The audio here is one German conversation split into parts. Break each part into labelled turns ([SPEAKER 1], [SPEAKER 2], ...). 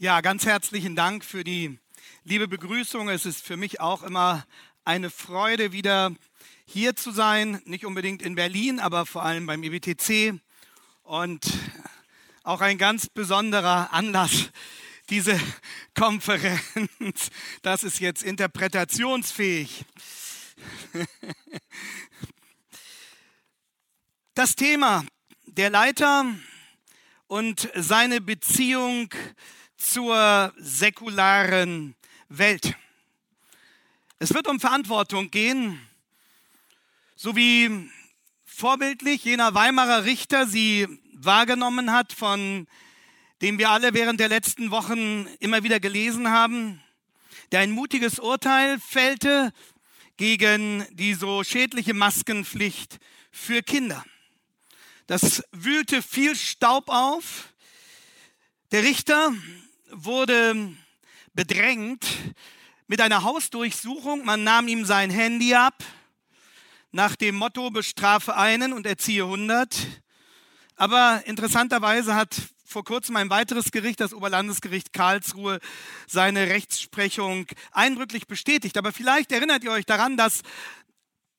[SPEAKER 1] Ja, ganz herzlichen Dank für die liebe Begrüßung. Es ist für mich auch immer eine Freude, wieder hier zu sein. Nicht unbedingt in Berlin, aber vor allem beim EBTC. Und auch ein ganz besonderer Anlass, diese Konferenz. Das ist jetzt interpretationsfähig. Das Thema der Leiter und seine Beziehung zur säkularen Welt. Es wird um Verantwortung gehen, so wie vorbildlich jener Weimarer Richter sie wahrgenommen hat, von dem wir alle während der letzten Wochen immer wieder gelesen haben, der ein mutiges Urteil fällte gegen die so schädliche Maskenpflicht für Kinder. Das wühlte viel Staub auf. Der Richter wurde bedrängt mit einer Hausdurchsuchung. Man nahm ihm sein Handy ab nach dem Motto bestrafe einen und erziehe 100. Aber interessanterweise hat vor kurzem ein weiteres Gericht, das Oberlandesgericht Karlsruhe, seine Rechtsprechung eindrücklich bestätigt. Aber vielleicht erinnert ihr euch daran, dass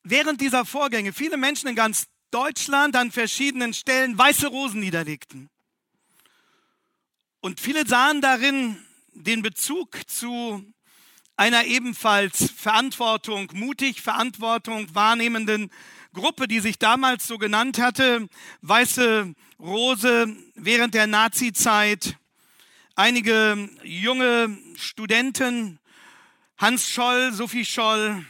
[SPEAKER 1] während dieser Vorgänge viele Menschen in ganz Deutschland an verschiedenen Stellen weiße Rosen niederlegten. Und viele sahen darin den Bezug zu einer ebenfalls Verantwortung, mutig Verantwortung wahrnehmenden Gruppe, die sich damals so genannt hatte, Weiße Rose während der Nazizeit. Einige junge Studenten, Hans Scholl, Sophie Scholl,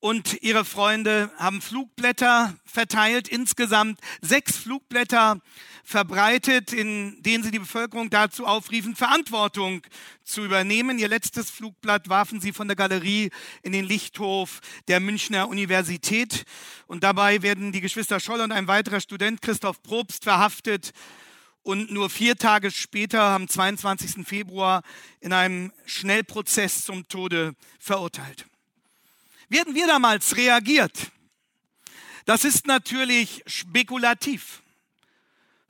[SPEAKER 1] und ihre Freunde haben Flugblätter verteilt, insgesamt sechs Flugblätter verbreitet, in denen sie die Bevölkerung dazu aufriefen, Verantwortung zu übernehmen. Ihr letztes Flugblatt warfen sie von der Galerie in den Lichthof der Münchner Universität. Und dabei werden die Geschwister Scholl und ein weiterer Student, Christoph Probst, verhaftet und nur vier Tage später, am 22. Februar, in einem Schnellprozess zum Tode verurteilt. Wie hätten wir damals reagiert? Das ist natürlich spekulativ.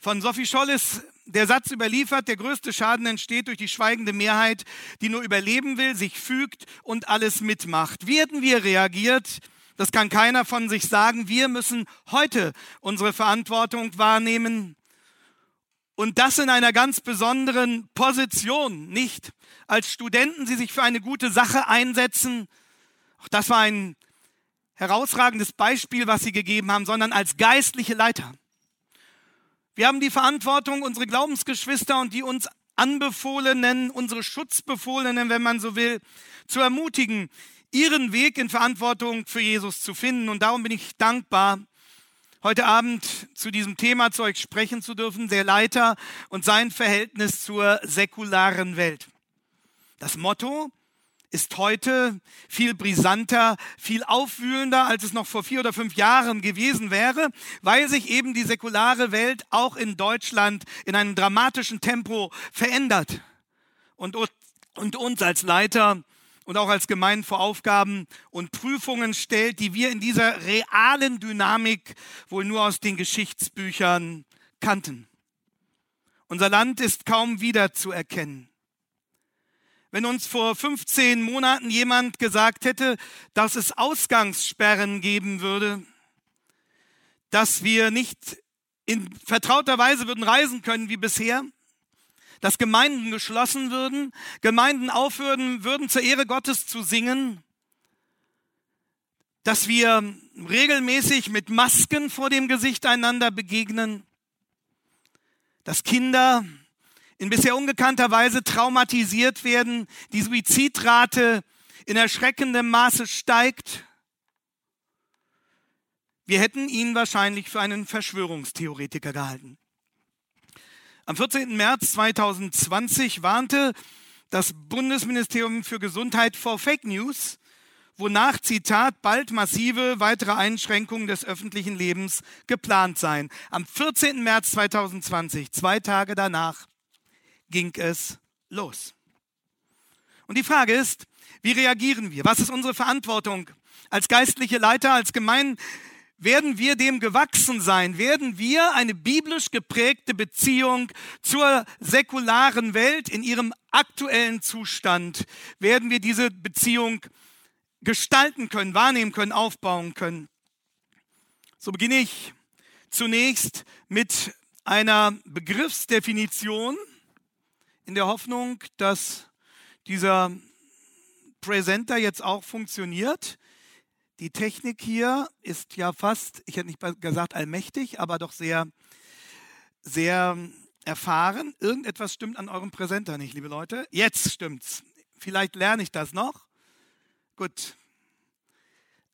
[SPEAKER 1] Von Sophie Scholl ist der Satz überliefert, der größte Schaden entsteht durch die schweigende Mehrheit, die nur überleben will, sich fügt und alles mitmacht. Hätten wir reagiert? Das kann keiner von sich sagen. Wir müssen heute unsere Verantwortung wahrnehmen. Und das in einer ganz besonderen Position, nicht als Studenten, die sich für eine gute Sache einsetzen, auch das war ein herausragendes Beispiel, was sie gegeben haben, sondern als geistliche Leiter. Wir haben die Verantwortung, unsere Glaubensgeschwister und die uns Anbefohlenen, unsere Schutzbefohlenen, wenn man so will, zu ermutigen, ihren Weg in Verantwortung für Jesus zu finden. Und darum bin ich dankbar, heute Abend zu diesem Thema zu euch sprechen zu dürfen, der Leiter und sein Verhältnis zur säkularen Welt. Das Motto ist heute viel brisanter, viel aufwühlender, als es noch vor vier oder fünf Jahren gewesen wäre, weil sich eben die säkulare Welt auch in Deutschland in einem dramatischen Tempo verändert und, und uns als Leiter und auch als Gemeinden vor Aufgaben und Prüfungen stellt, die wir in dieser realen Dynamik wohl nur aus den Geschichtsbüchern kannten. Unser Land ist kaum wiederzuerkennen. Wenn uns vor 15 Monaten jemand gesagt hätte, dass es Ausgangssperren geben würde, dass wir nicht in vertrauter Weise würden reisen können wie bisher, dass Gemeinden geschlossen würden, Gemeinden aufhören würden, zur Ehre Gottes zu singen, dass wir regelmäßig mit Masken vor dem Gesicht einander begegnen, dass Kinder in bisher ungekannter Weise traumatisiert werden, die Suizidrate in erschreckendem Maße steigt. Wir hätten ihn wahrscheinlich für einen Verschwörungstheoretiker gehalten. Am 14. März 2020 warnte das Bundesministerium für Gesundheit vor Fake News, wonach, Zitat, bald massive weitere Einschränkungen des öffentlichen Lebens geplant seien. Am 14. März 2020, zwei Tage danach, ging es los. Und die Frage ist, wie reagieren wir? Was ist unsere Verantwortung als geistliche Leiter, als Gemeinde? werden wir dem gewachsen sein, werden wir eine biblisch geprägte Beziehung zur säkularen Welt in ihrem aktuellen Zustand, werden wir diese Beziehung gestalten können, wahrnehmen können, aufbauen können. So beginne ich zunächst mit einer Begriffsdefinition in der Hoffnung, dass dieser Präsenter jetzt auch funktioniert. Die Technik hier ist ja fast, ich hätte nicht gesagt allmächtig, aber doch sehr, sehr erfahren. Irgendetwas stimmt an eurem Präsenter nicht, liebe Leute. Jetzt stimmt's. Vielleicht lerne ich das noch. Gut.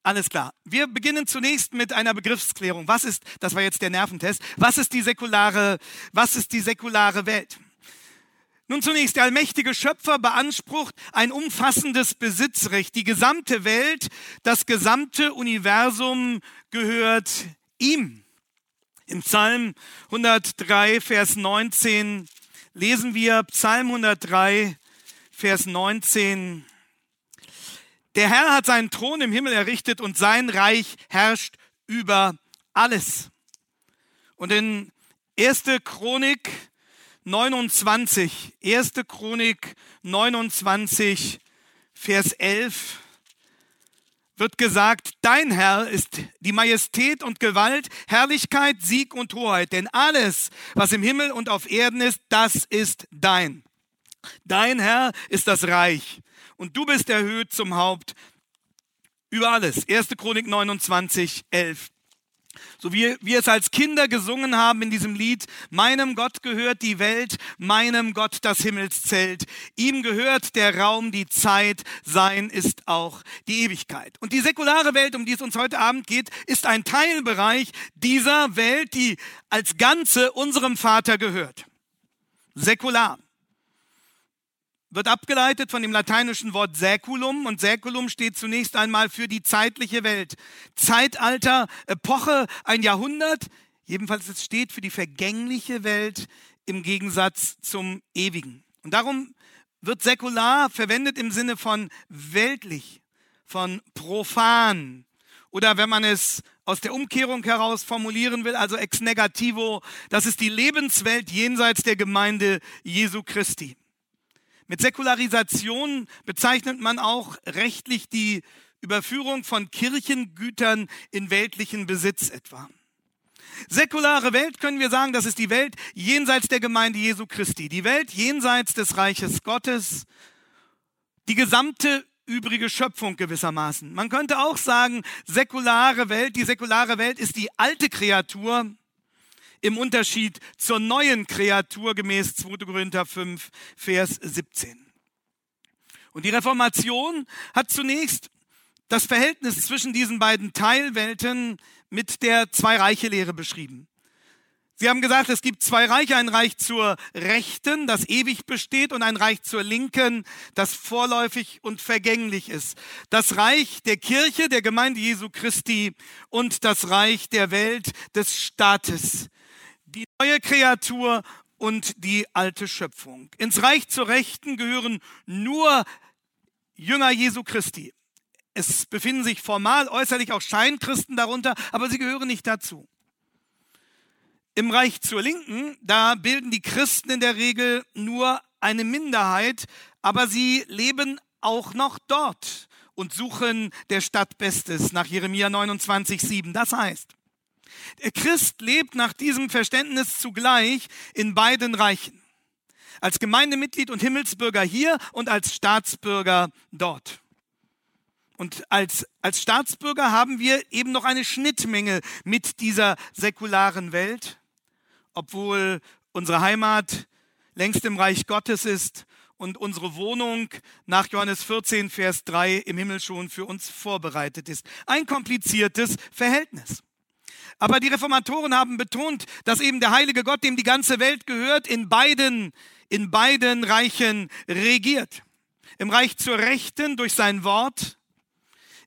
[SPEAKER 1] Alles klar. Wir beginnen zunächst mit einer Begriffsklärung. Was ist, das war jetzt der Nerventest, was ist die säkulare, was ist die säkulare Welt? Nun zunächst, der allmächtige Schöpfer beansprucht ein umfassendes Besitzrecht. Die gesamte Welt, das gesamte Universum gehört ihm. Im Psalm 103, Vers 19 lesen wir Psalm 103, Vers 19. Der Herr hat seinen Thron im Himmel errichtet und sein Reich herrscht über alles. Und in 1. Chronik 29, 1. Chronik 29, Vers 11 wird gesagt, dein Herr ist die Majestät und Gewalt, Herrlichkeit, Sieg und Hoheit, denn alles, was im Himmel und auf Erden ist, das ist dein. Dein Herr ist das Reich und du bist erhöht zum Haupt über alles. 1. Chronik 29, 11. So wie wir es als Kinder gesungen haben in diesem Lied, meinem Gott gehört die Welt, meinem Gott das Himmelszelt. Ihm gehört der Raum, die Zeit, sein ist auch die Ewigkeit. Und die säkulare Welt, um die es uns heute Abend geht, ist ein Teilbereich dieser Welt, die als Ganze unserem Vater gehört. Säkular wird abgeleitet von dem lateinischen Wort Säkulum und Säkulum steht zunächst einmal für die zeitliche Welt. Zeitalter, Epoche, ein Jahrhundert, jedenfalls es steht für die vergängliche Welt im Gegensatz zum ewigen. Und darum wird säkular verwendet im Sinne von weltlich, von profan oder wenn man es aus der Umkehrung heraus formulieren will, also ex negativo, das ist die Lebenswelt jenseits der Gemeinde Jesu Christi. Mit Säkularisation bezeichnet man auch rechtlich die Überführung von Kirchengütern in weltlichen Besitz etwa. Säkulare Welt können wir sagen, das ist die Welt jenseits der Gemeinde Jesu Christi, die Welt jenseits des Reiches Gottes, die gesamte übrige Schöpfung gewissermaßen. Man könnte auch sagen, säkulare Welt, die säkulare Welt ist die alte Kreatur, im Unterschied zur neuen Kreatur gemäß 2. Korinther 5, Vers 17. Und die Reformation hat zunächst das Verhältnis zwischen diesen beiden Teilwelten mit der Zwei-Reiche-Lehre beschrieben. Sie haben gesagt, es gibt zwei Reiche, ein Reich zur Rechten, das ewig besteht, und ein Reich zur Linken, das vorläufig und vergänglich ist. Das Reich der Kirche, der Gemeinde Jesu Christi und das Reich der Welt, des Staates die neue Kreatur und die alte Schöpfung. Ins Reich zur Rechten gehören nur Jünger Jesu Christi. Es befinden sich formal, äußerlich auch Scheinchristen darunter, aber sie gehören nicht dazu. Im Reich zur Linken, da bilden die Christen in der Regel nur eine Minderheit, aber sie leben auch noch dort und suchen der Stadt Bestes nach Jeremia 29, 7. Das heißt, der Christ lebt nach diesem Verständnis zugleich in beiden Reichen. Als Gemeindemitglied und Himmelsbürger hier und als Staatsbürger dort. Und als, als Staatsbürger haben wir eben noch eine Schnittmenge mit dieser säkularen Welt, obwohl unsere Heimat längst im Reich Gottes ist und unsere Wohnung nach Johannes 14, Vers 3 im Himmel schon für uns vorbereitet ist. Ein kompliziertes Verhältnis. Aber die Reformatoren haben betont, dass eben der heilige Gott, dem die ganze Welt gehört, in beiden, in beiden Reichen regiert. Im Reich zur Rechten durch sein Wort,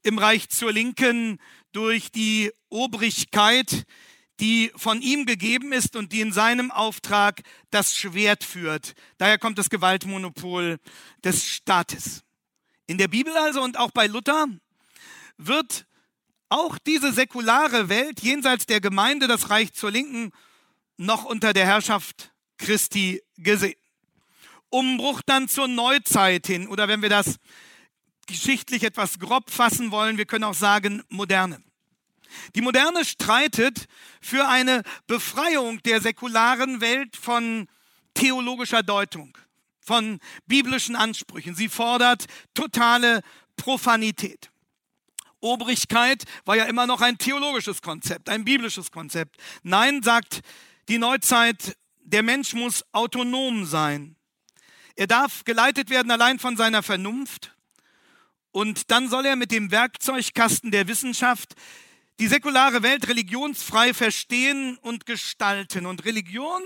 [SPEAKER 1] im Reich zur Linken durch die Obrigkeit, die von ihm gegeben ist und die in seinem Auftrag das Schwert führt. Daher kommt das Gewaltmonopol des Staates. In der Bibel also und auch bei Luther wird auch diese säkulare Welt jenseits der Gemeinde, das Reich zur Linken, noch unter der Herrschaft Christi gesehen. Umbruch dann zur Neuzeit hin oder wenn wir das geschichtlich etwas grob fassen wollen, wir können auch sagen Moderne. Die Moderne streitet für eine Befreiung der säkularen Welt von theologischer Deutung, von biblischen Ansprüchen. Sie fordert totale Profanität. Obrigkeit war ja immer noch ein theologisches Konzept, ein biblisches Konzept. Nein, sagt die Neuzeit, der Mensch muss autonom sein. Er darf geleitet werden allein von seiner Vernunft. Und dann soll er mit dem Werkzeugkasten der Wissenschaft die säkulare Welt religionsfrei verstehen und gestalten. Und Religion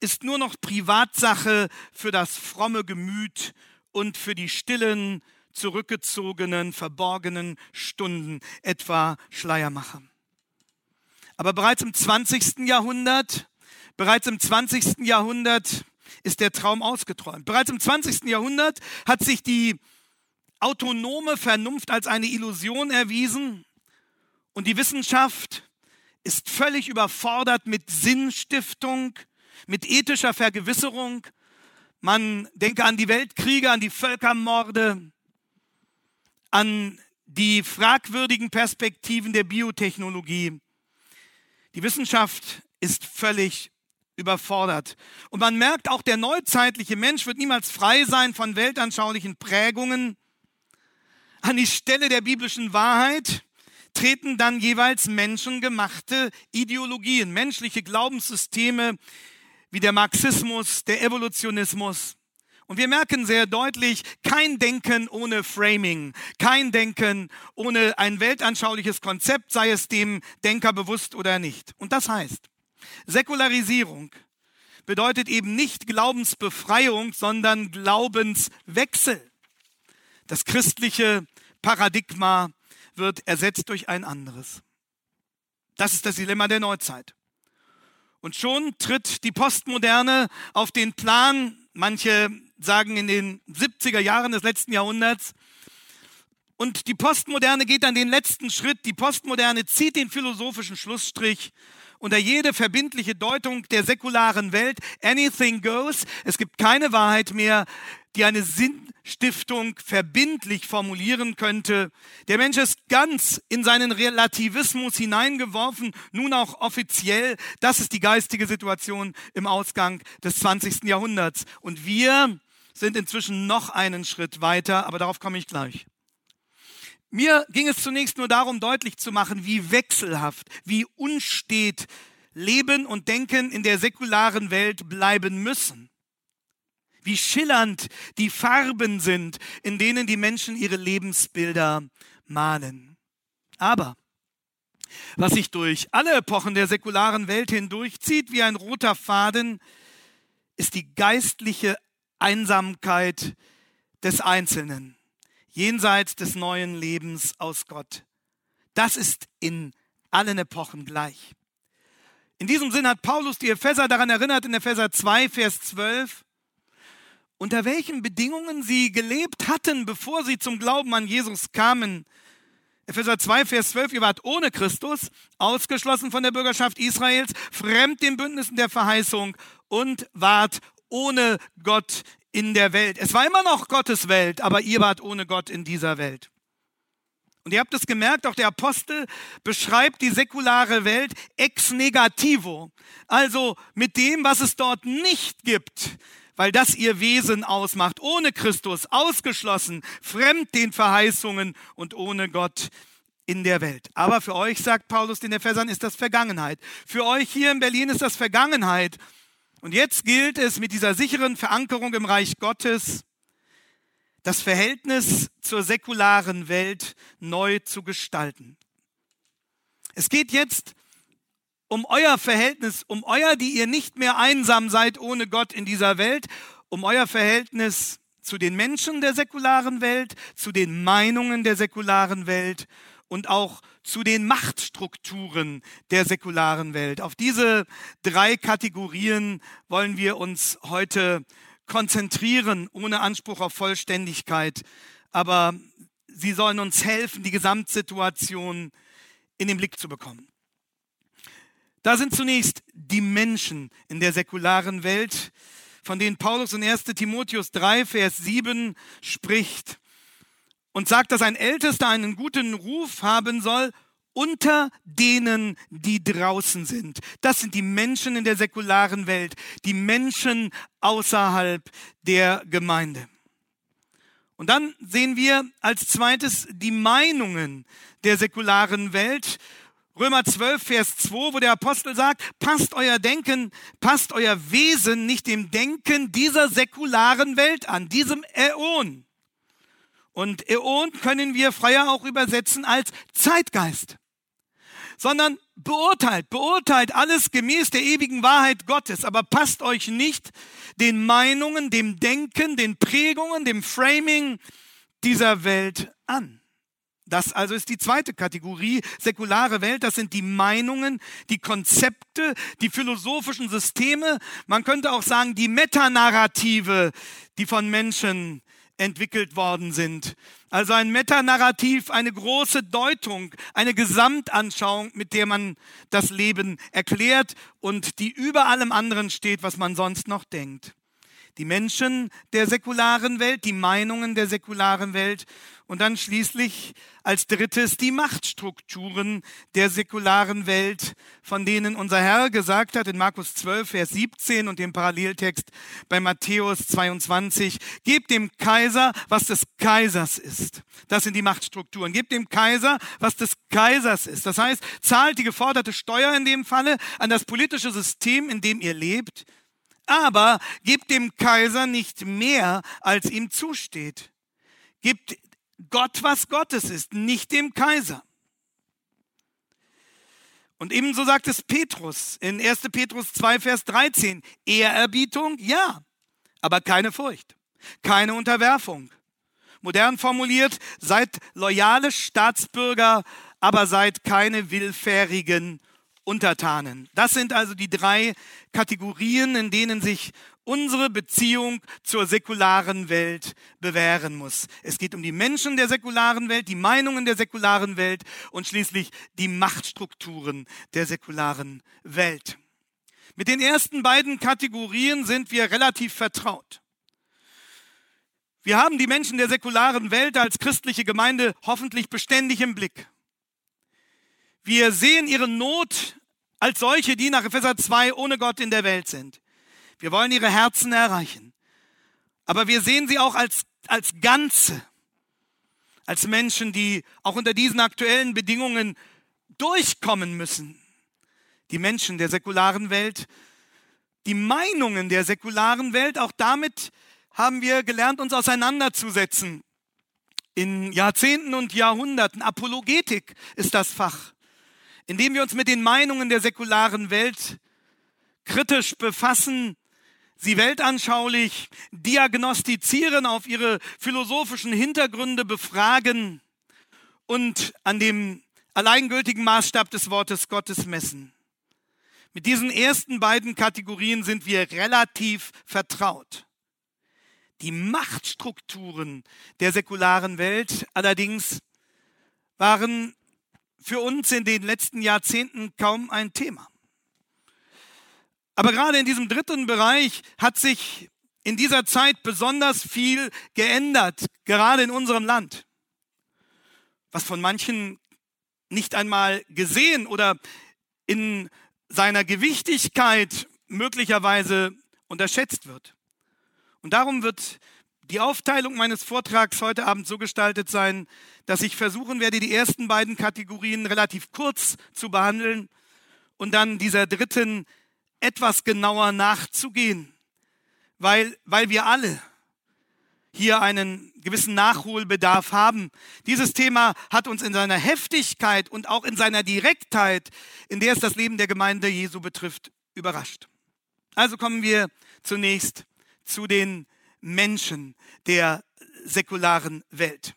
[SPEAKER 1] ist nur noch Privatsache für das fromme Gemüt und für die stillen, zurückgezogenen, verborgenen Stunden, etwa Schleiermacher. Aber bereits im 20. Jahrhundert, bereits im 20. Jahrhundert ist der Traum ausgeträumt. Bereits im 20. Jahrhundert hat sich die autonome Vernunft als eine Illusion erwiesen und die Wissenschaft ist völlig überfordert mit Sinnstiftung, mit ethischer Vergewisserung. Man denke an die Weltkriege, an die Völkermorde, an die fragwürdigen Perspektiven der Biotechnologie. Die Wissenschaft ist völlig überfordert. Und man merkt auch, der neuzeitliche Mensch wird niemals frei sein von weltanschaulichen Prägungen. An die Stelle der biblischen Wahrheit treten dann jeweils menschengemachte Ideologien, menschliche Glaubenssysteme wie der Marxismus, der Evolutionismus. Und wir merken sehr deutlich, kein Denken ohne Framing, kein Denken ohne ein weltanschauliches Konzept, sei es dem Denker bewusst oder nicht. Und das heißt, Säkularisierung bedeutet eben nicht Glaubensbefreiung, sondern Glaubenswechsel. Das christliche Paradigma wird ersetzt durch ein anderes. Das ist das Dilemma der Neuzeit. Und schon tritt die Postmoderne auf den Plan, manche sagen in den 70er Jahren des letzten Jahrhunderts, und die Postmoderne geht dann den letzten Schritt. Die Postmoderne zieht den philosophischen Schlussstrich unter jede verbindliche Deutung der säkularen Welt. Anything goes. Es gibt keine Wahrheit mehr, die eine Sinnstiftung verbindlich formulieren könnte. Der Mensch ist ganz in seinen Relativismus hineingeworfen, nun auch offiziell. Das ist die geistige Situation im Ausgang des 20. Jahrhunderts. Und wir sind inzwischen noch einen Schritt weiter, aber darauf komme ich gleich. Mir ging es zunächst nur darum, deutlich zu machen, wie wechselhaft, wie unstet Leben und Denken in der säkularen Welt bleiben müssen. Wie schillernd die Farben sind, in denen die Menschen ihre Lebensbilder malen. Aber was sich durch alle Epochen der säkularen Welt hindurchzieht wie ein roter Faden, ist die geistliche Einsamkeit des Einzelnen, jenseits des neuen Lebens aus Gott. Das ist in allen Epochen gleich. In diesem Sinn hat Paulus die Epheser daran erinnert, in Epheser 2, Vers 12, unter welchen Bedingungen sie gelebt hatten, bevor sie zum Glauben an Jesus kamen. Epheser 2, Vers 12, ihr wart ohne Christus, ausgeschlossen von der Bürgerschaft Israels, fremd den Bündnissen der Verheißung und wart ohne Gott in der Welt. Es war immer noch Gottes Welt, aber ihr wart ohne Gott in dieser Welt. Und ihr habt es gemerkt, auch der Apostel beschreibt die säkulare Welt ex negativo, also mit dem, was es dort nicht gibt, weil das ihr Wesen ausmacht, ohne Christus, ausgeschlossen, fremd den Verheißungen und ohne Gott in der Welt. Aber für euch, sagt Paulus den Ephesern, ist das Vergangenheit. Für euch hier in Berlin ist das Vergangenheit. Und jetzt gilt es mit dieser sicheren Verankerung im Reich Gottes, das Verhältnis zur säkularen Welt neu zu gestalten. Es geht jetzt um euer Verhältnis, um euer, die ihr nicht mehr einsam seid ohne Gott in dieser Welt, um euer Verhältnis zu den Menschen der säkularen Welt, zu den Meinungen der säkularen Welt und auch zu den Machtstrukturen der säkularen Welt. Auf diese drei Kategorien wollen wir uns heute konzentrieren, ohne Anspruch auf Vollständigkeit. Aber sie sollen uns helfen, die Gesamtsituation in den Blick zu bekommen. Da sind zunächst die Menschen in der säkularen Welt, von denen Paulus in 1 Timotheus 3, Vers 7 spricht und sagt, dass ein Ältester einen guten Ruf haben soll unter denen, die draußen sind. Das sind die Menschen in der säkularen Welt, die Menschen außerhalb der Gemeinde. Und dann sehen wir als zweites die Meinungen der säkularen Welt. Römer 12, Vers 2, wo der Apostel sagt, passt euer Denken, passt euer Wesen nicht dem Denken dieser säkularen Welt an, diesem Äon. Und Äon können wir freier auch übersetzen als Zeitgeist sondern beurteilt, beurteilt alles gemäß der ewigen Wahrheit Gottes, aber passt euch nicht den Meinungen, dem Denken, den Prägungen, dem Framing dieser Welt an. Das also ist die zweite Kategorie, säkulare Welt. Das sind die Meinungen, die Konzepte, die philosophischen Systeme. Man könnte auch sagen, die Metanarrative, die von Menschen entwickelt worden sind. Also ein Metanarrativ, eine große Deutung, eine Gesamtanschauung, mit der man das Leben erklärt und die über allem anderen steht, was man sonst noch denkt. Die Menschen der säkularen Welt, die Meinungen der säkularen Welt und dann schließlich als drittes die Machtstrukturen der säkularen Welt, von denen unser Herr gesagt hat in Markus 12, Vers 17 und dem Paralleltext bei Matthäus 22, gebt dem Kaiser, was des Kaisers ist. Das sind die Machtstrukturen. Gebt dem Kaiser, was des Kaisers ist. Das heißt, zahlt die geforderte Steuer in dem Falle an das politische System, in dem ihr lebt, aber gebt dem Kaiser nicht mehr, als ihm zusteht. Gebt Gott, was Gottes ist, nicht dem Kaiser. Und ebenso sagt es Petrus in 1. Petrus 2, Vers 13. Ehrerbietung, ja, aber keine Furcht, keine Unterwerfung. Modern formuliert, seid loyale Staatsbürger, aber seid keine willfährigen Untertanen. Das sind also die drei Kategorien, in denen sich unsere Beziehung zur säkularen Welt bewähren muss. Es geht um die Menschen der säkularen Welt, die Meinungen der säkularen Welt und schließlich die Machtstrukturen der säkularen Welt. Mit den ersten beiden Kategorien sind wir relativ vertraut. Wir haben die Menschen der säkularen Welt als christliche Gemeinde hoffentlich beständig im Blick. Wir sehen ihre Not als solche, die nach Epheser 2 ohne Gott in der Welt sind. Wir wollen ihre Herzen erreichen. Aber wir sehen sie auch als, als Ganze, als Menschen, die auch unter diesen aktuellen Bedingungen durchkommen müssen. Die Menschen der säkularen Welt, die Meinungen der säkularen Welt, auch damit haben wir gelernt, uns auseinanderzusetzen. In Jahrzehnten und Jahrhunderten. Apologetik ist das Fach, in dem wir uns mit den Meinungen der säkularen Welt kritisch befassen sie weltanschaulich diagnostizieren, auf ihre philosophischen Hintergründe befragen und an dem alleingültigen Maßstab des Wortes Gottes messen. Mit diesen ersten beiden Kategorien sind wir relativ vertraut. Die Machtstrukturen der säkularen Welt allerdings waren für uns in den letzten Jahrzehnten kaum ein Thema. Aber gerade in diesem dritten Bereich hat sich in dieser Zeit besonders viel geändert, gerade in unserem Land, was von manchen nicht einmal gesehen oder in seiner Gewichtigkeit möglicherweise unterschätzt wird. Und darum wird die Aufteilung meines Vortrags heute Abend so gestaltet sein, dass ich versuchen werde, die ersten beiden Kategorien relativ kurz zu behandeln und dann dieser dritten etwas genauer nachzugehen, weil, weil wir alle hier einen gewissen Nachholbedarf haben. Dieses Thema hat uns in seiner Heftigkeit und auch in seiner Direktheit, in der es das Leben der Gemeinde Jesu betrifft, überrascht. Also kommen wir zunächst zu den Menschen der säkularen Welt.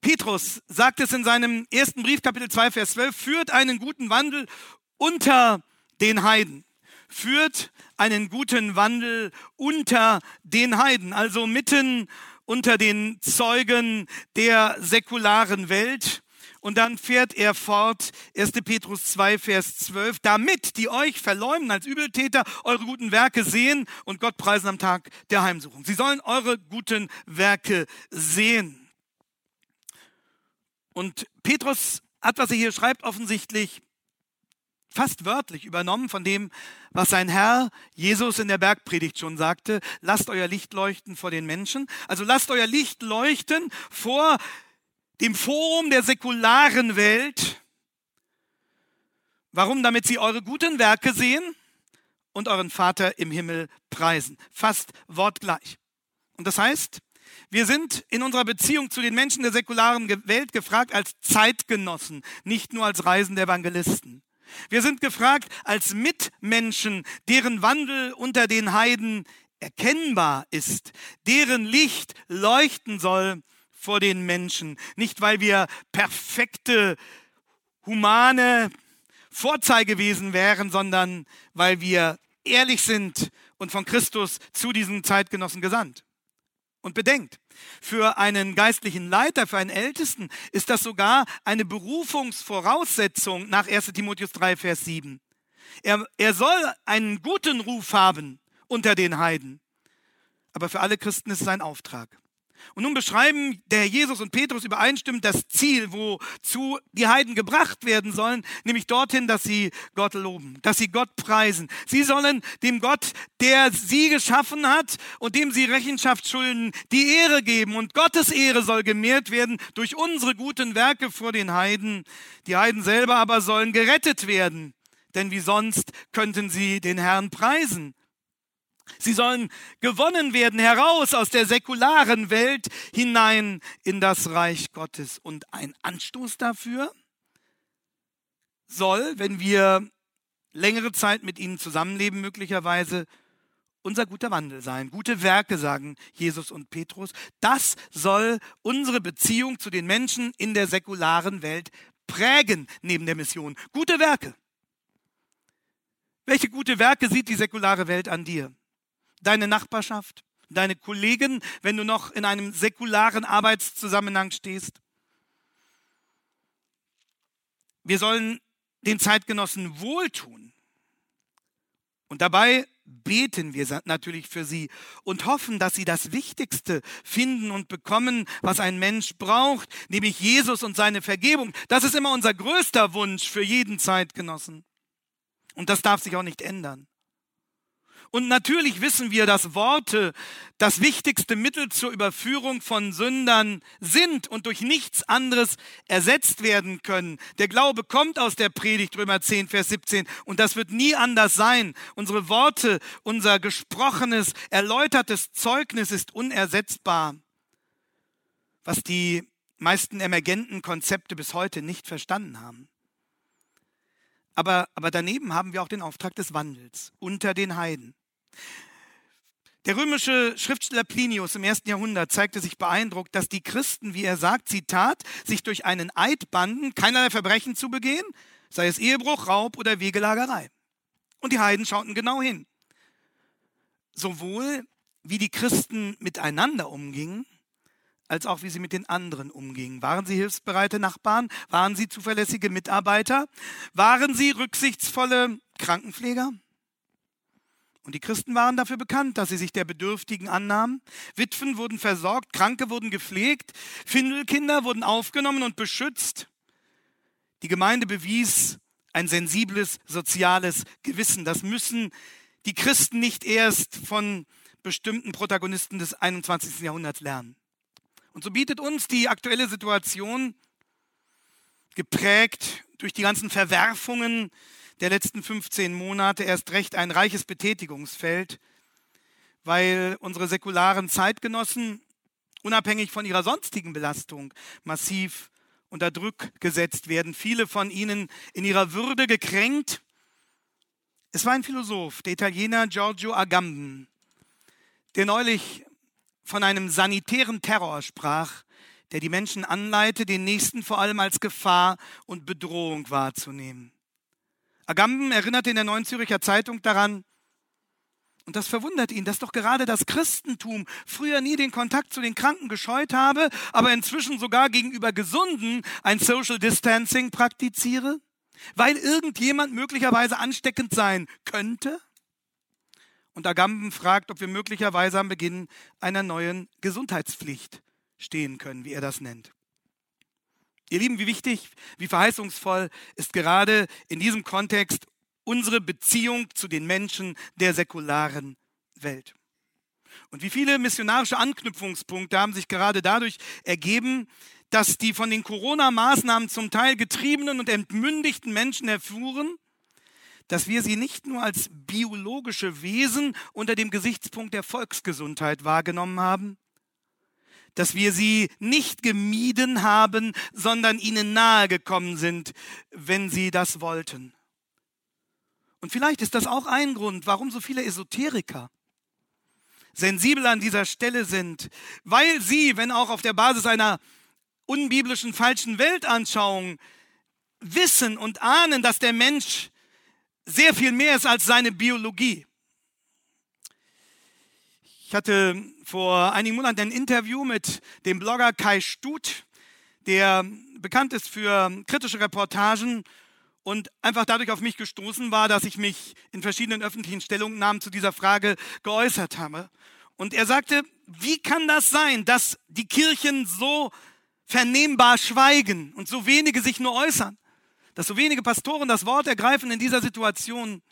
[SPEAKER 1] Petrus sagt es in seinem ersten Brief, Kapitel 2, Vers 12, führt einen guten Wandel unter den Heiden, führt einen guten Wandel unter den Heiden, also mitten unter den Zeugen der säkularen Welt. Und dann fährt er fort, 1. Petrus 2, Vers 12, damit die euch verleumden als Übeltäter eure guten Werke sehen und Gott preisen am Tag der Heimsuchung. Sie sollen eure guten Werke sehen. Und Petrus hat, was er hier schreibt, offensichtlich fast wörtlich übernommen von dem, was sein Herr Jesus in der Bergpredigt schon sagte. Lasst euer Licht leuchten vor den Menschen. Also lasst euer Licht leuchten vor dem Forum der säkularen Welt. Warum? Damit sie eure guten Werke sehen und euren Vater im Himmel preisen. Fast wortgleich. Und das heißt, wir sind in unserer Beziehung zu den Menschen der säkularen Welt gefragt als Zeitgenossen, nicht nur als reisende Evangelisten. Wir sind gefragt als Mitmenschen, deren Wandel unter den Heiden erkennbar ist, deren Licht leuchten soll vor den Menschen. Nicht, weil wir perfekte, humane Vorzeigewesen wären, sondern weil wir ehrlich sind und von Christus zu diesen Zeitgenossen gesandt. Und bedenkt, für einen geistlichen Leiter, für einen Ältesten ist das sogar eine Berufungsvoraussetzung nach 1 Timotheus 3, Vers 7. Er, er soll einen guten Ruf haben unter den Heiden. Aber für alle Christen ist es ein Auftrag. Und nun beschreiben der Herr Jesus und Petrus übereinstimmend das Ziel, wozu die Heiden gebracht werden sollen, nämlich dorthin, dass sie Gott loben, dass sie Gott preisen. Sie sollen dem Gott, der sie geschaffen hat und dem sie Rechenschaft schulden, die Ehre geben. Und Gottes Ehre soll gemehrt werden durch unsere guten Werke vor den Heiden. Die Heiden selber aber sollen gerettet werden, denn wie sonst könnten sie den Herrn preisen. Sie sollen gewonnen werden heraus aus der säkularen Welt hinein in das Reich Gottes. Und ein Anstoß dafür soll, wenn wir längere Zeit mit ihnen zusammenleben, möglicherweise unser guter Wandel sein. Gute Werke, sagen Jesus und Petrus. Das soll unsere Beziehung zu den Menschen in der säkularen Welt prägen, neben der Mission. Gute Werke. Welche gute Werke sieht die säkulare Welt an dir? Deine Nachbarschaft, deine Kollegen, wenn du noch in einem säkularen Arbeitszusammenhang stehst. Wir sollen den Zeitgenossen wohltun. Und dabei beten wir natürlich für sie und hoffen, dass sie das Wichtigste finden und bekommen, was ein Mensch braucht, nämlich Jesus und seine Vergebung. Das ist immer unser größter Wunsch für jeden Zeitgenossen. Und das darf sich auch nicht ändern. Und natürlich wissen wir, dass Worte das wichtigste Mittel zur Überführung von Sündern sind und durch nichts anderes ersetzt werden können. Der Glaube kommt aus der Predigt Römer 10, Vers 17 und das wird nie anders sein. Unsere Worte, unser gesprochenes, erläutertes Zeugnis ist unersetzbar. Was die meisten emergenten Konzepte bis heute nicht verstanden haben. Aber, aber daneben haben wir auch den Auftrag des Wandels unter den Heiden. Der römische Schriftsteller Plinius im ersten Jahrhundert zeigte sich beeindruckt, dass die Christen, wie er sagt, Zitat, sich durch einen Eid banden, keinerlei Verbrechen zu begehen, sei es Ehebruch, Raub oder Wegelagerei. Und die Heiden schauten genau hin. Sowohl wie die Christen miteinander umgingen, als auch wie sie mit den anderen umgingen. Waren sie hilfsbereite Nachbarn? Waren sie zuverlässige Mitarbeiter? Waren sie rücksichtsvolle Krankenpfleger? Und die Christen waren dafür bekannt, dass sie sich der Bedürftigen annahmen. Witwen wurden versorgt, Kranke wurden gepflegt, Findelkinder wurden aufgenommen und beschützt. Die Gemeinde bewies ein sensibles soziales Gewissen. Das müssen die Christen nicht erst von bestimmten Protagonisten des 21. Jahrhunderts lernen. Und so bietet uns die aktuelle Situation, geprägt durch die ganzen Verwerfungen, der letzten 15 Monate erst recht ein reiches Betätigungsfeld, weil unsere säkularen Zeitgenossen unabhängig von ihrer sonstigen Belastung massiv unter Druck gesetzt werden. Viele von ihnen in ihrer Würde gekränkt. Es war ein Philosoph, der Italiener Giorgio Agamben, der neulich von einem sanitären Terror sprach, der die Menschen anleite, den Nächsten vor allem als Gefahr und Bedrohung wahrzunehmen. Agamben erinnerte in der Neuen Zürcher Zeitung daran, Und das verwundert ihn, dass doch gerade das Christentum früher nie den Kontakt zu den Kranken gescheut habe, aber inzwischen sogar gegenüber Gesunden ein Social Distancing praktiziere, weil irgendjemand möglicherweise ansteckend sein könnte. Und Agamben fragt, ob wir möglicherweise am Beginn einer neuen Gesundheitspflicht stehen können, wie er das nennt. Ihr Lieben, wie wichtig, wie verheißungsvoll ist gerade in diesem Kontext unsere Beziehung zu den Menschen der säkularen Welt. Und wie viele missionarische Anknüpfungspunkte haben sich gerade dadurch ergeben, dass die von den Corona-Maßnahmen zum Teil getriebenen und entmündigten Menschen erfuhren, dass wir sie nicht nur als biologische Wesen unter dem Gesichtspunkt der Volksgesundheit wahrgenommen haben, dass wir sie nicht gemieden haben, sondern ihnen nahe gekommen sind, wenn sie das wollten. Und vielleicht ist das auch ein Grund, warum so viele Esoteriker sensibel an dieser Stelle sind, weil sie, wenn auch auf der Basis einer unbiblischen falschen Weltanschauung, wissen und ahnen, dass der Mensch sehr viel mehr ist als seine Biologie. Ich hatte vor einigen Monaten ein Interview mit dem Blogger Kai Stut, der bekannt ist für kritische Reportagen und einfach dadurch auf mich gestoßen war, dass ich mich in verschiedenen öffentlichen Stellungnahmen zu dieser Frage geäußert habe. Und er sagte, wie kann das sein, dass die Kirchen so vernehmbar schweigen und so wenige sich nur äußern? Dass so wenige Pastoren das Wort ergreifen in dieser Situation?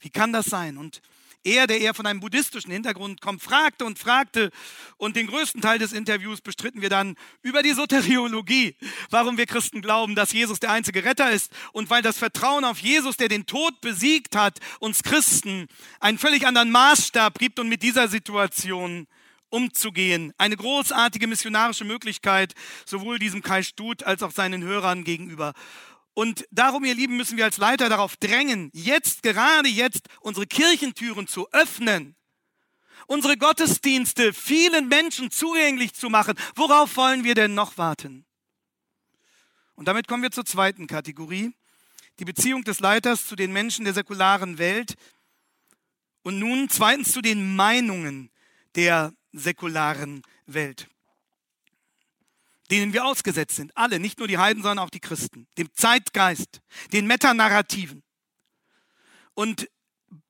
[SPEAKER 1] Wie kann das sein? Und er, der eher von einem buddhistischen Hintergrund kommt, fragte und fragte und den größten Teil des Interviews bestritten wir dann über die Soteriologie, warum wir Christen glauben, dass Jesus der einzige Retter ist und weil das Vertrauen auf Jesus, der den Tod besiegt hat, uns Christen einen völlig anderen Maßstab gibt und mit dieser Situation umzugehen. Eine großartige missionarische Möglichkeit, sowohl diesem Kai Stut als auch seinen Hörern gegenüber. Und darum, ihr Lieben, müssen wir als Leiter darauf drängen, jetzt, gerade jetzt, unsere Kirchentüren zu öffnen, unsere Gottesdienste vielen Menschen zugänglich zu machen. Worauf wollen wir denn noch warten? Und damit kommen wir zur zweiten Kategorie, die Beziehung des Leiters zu den Menschen der säkularen Welt und nun zweitens zu den Meinungen der säkularen Welt denen wir ausgesetzt sind. Alle, nicht nur die Heiden, sondern auch die Christen. Dem Zeitgeist, den Metanarrativen. Und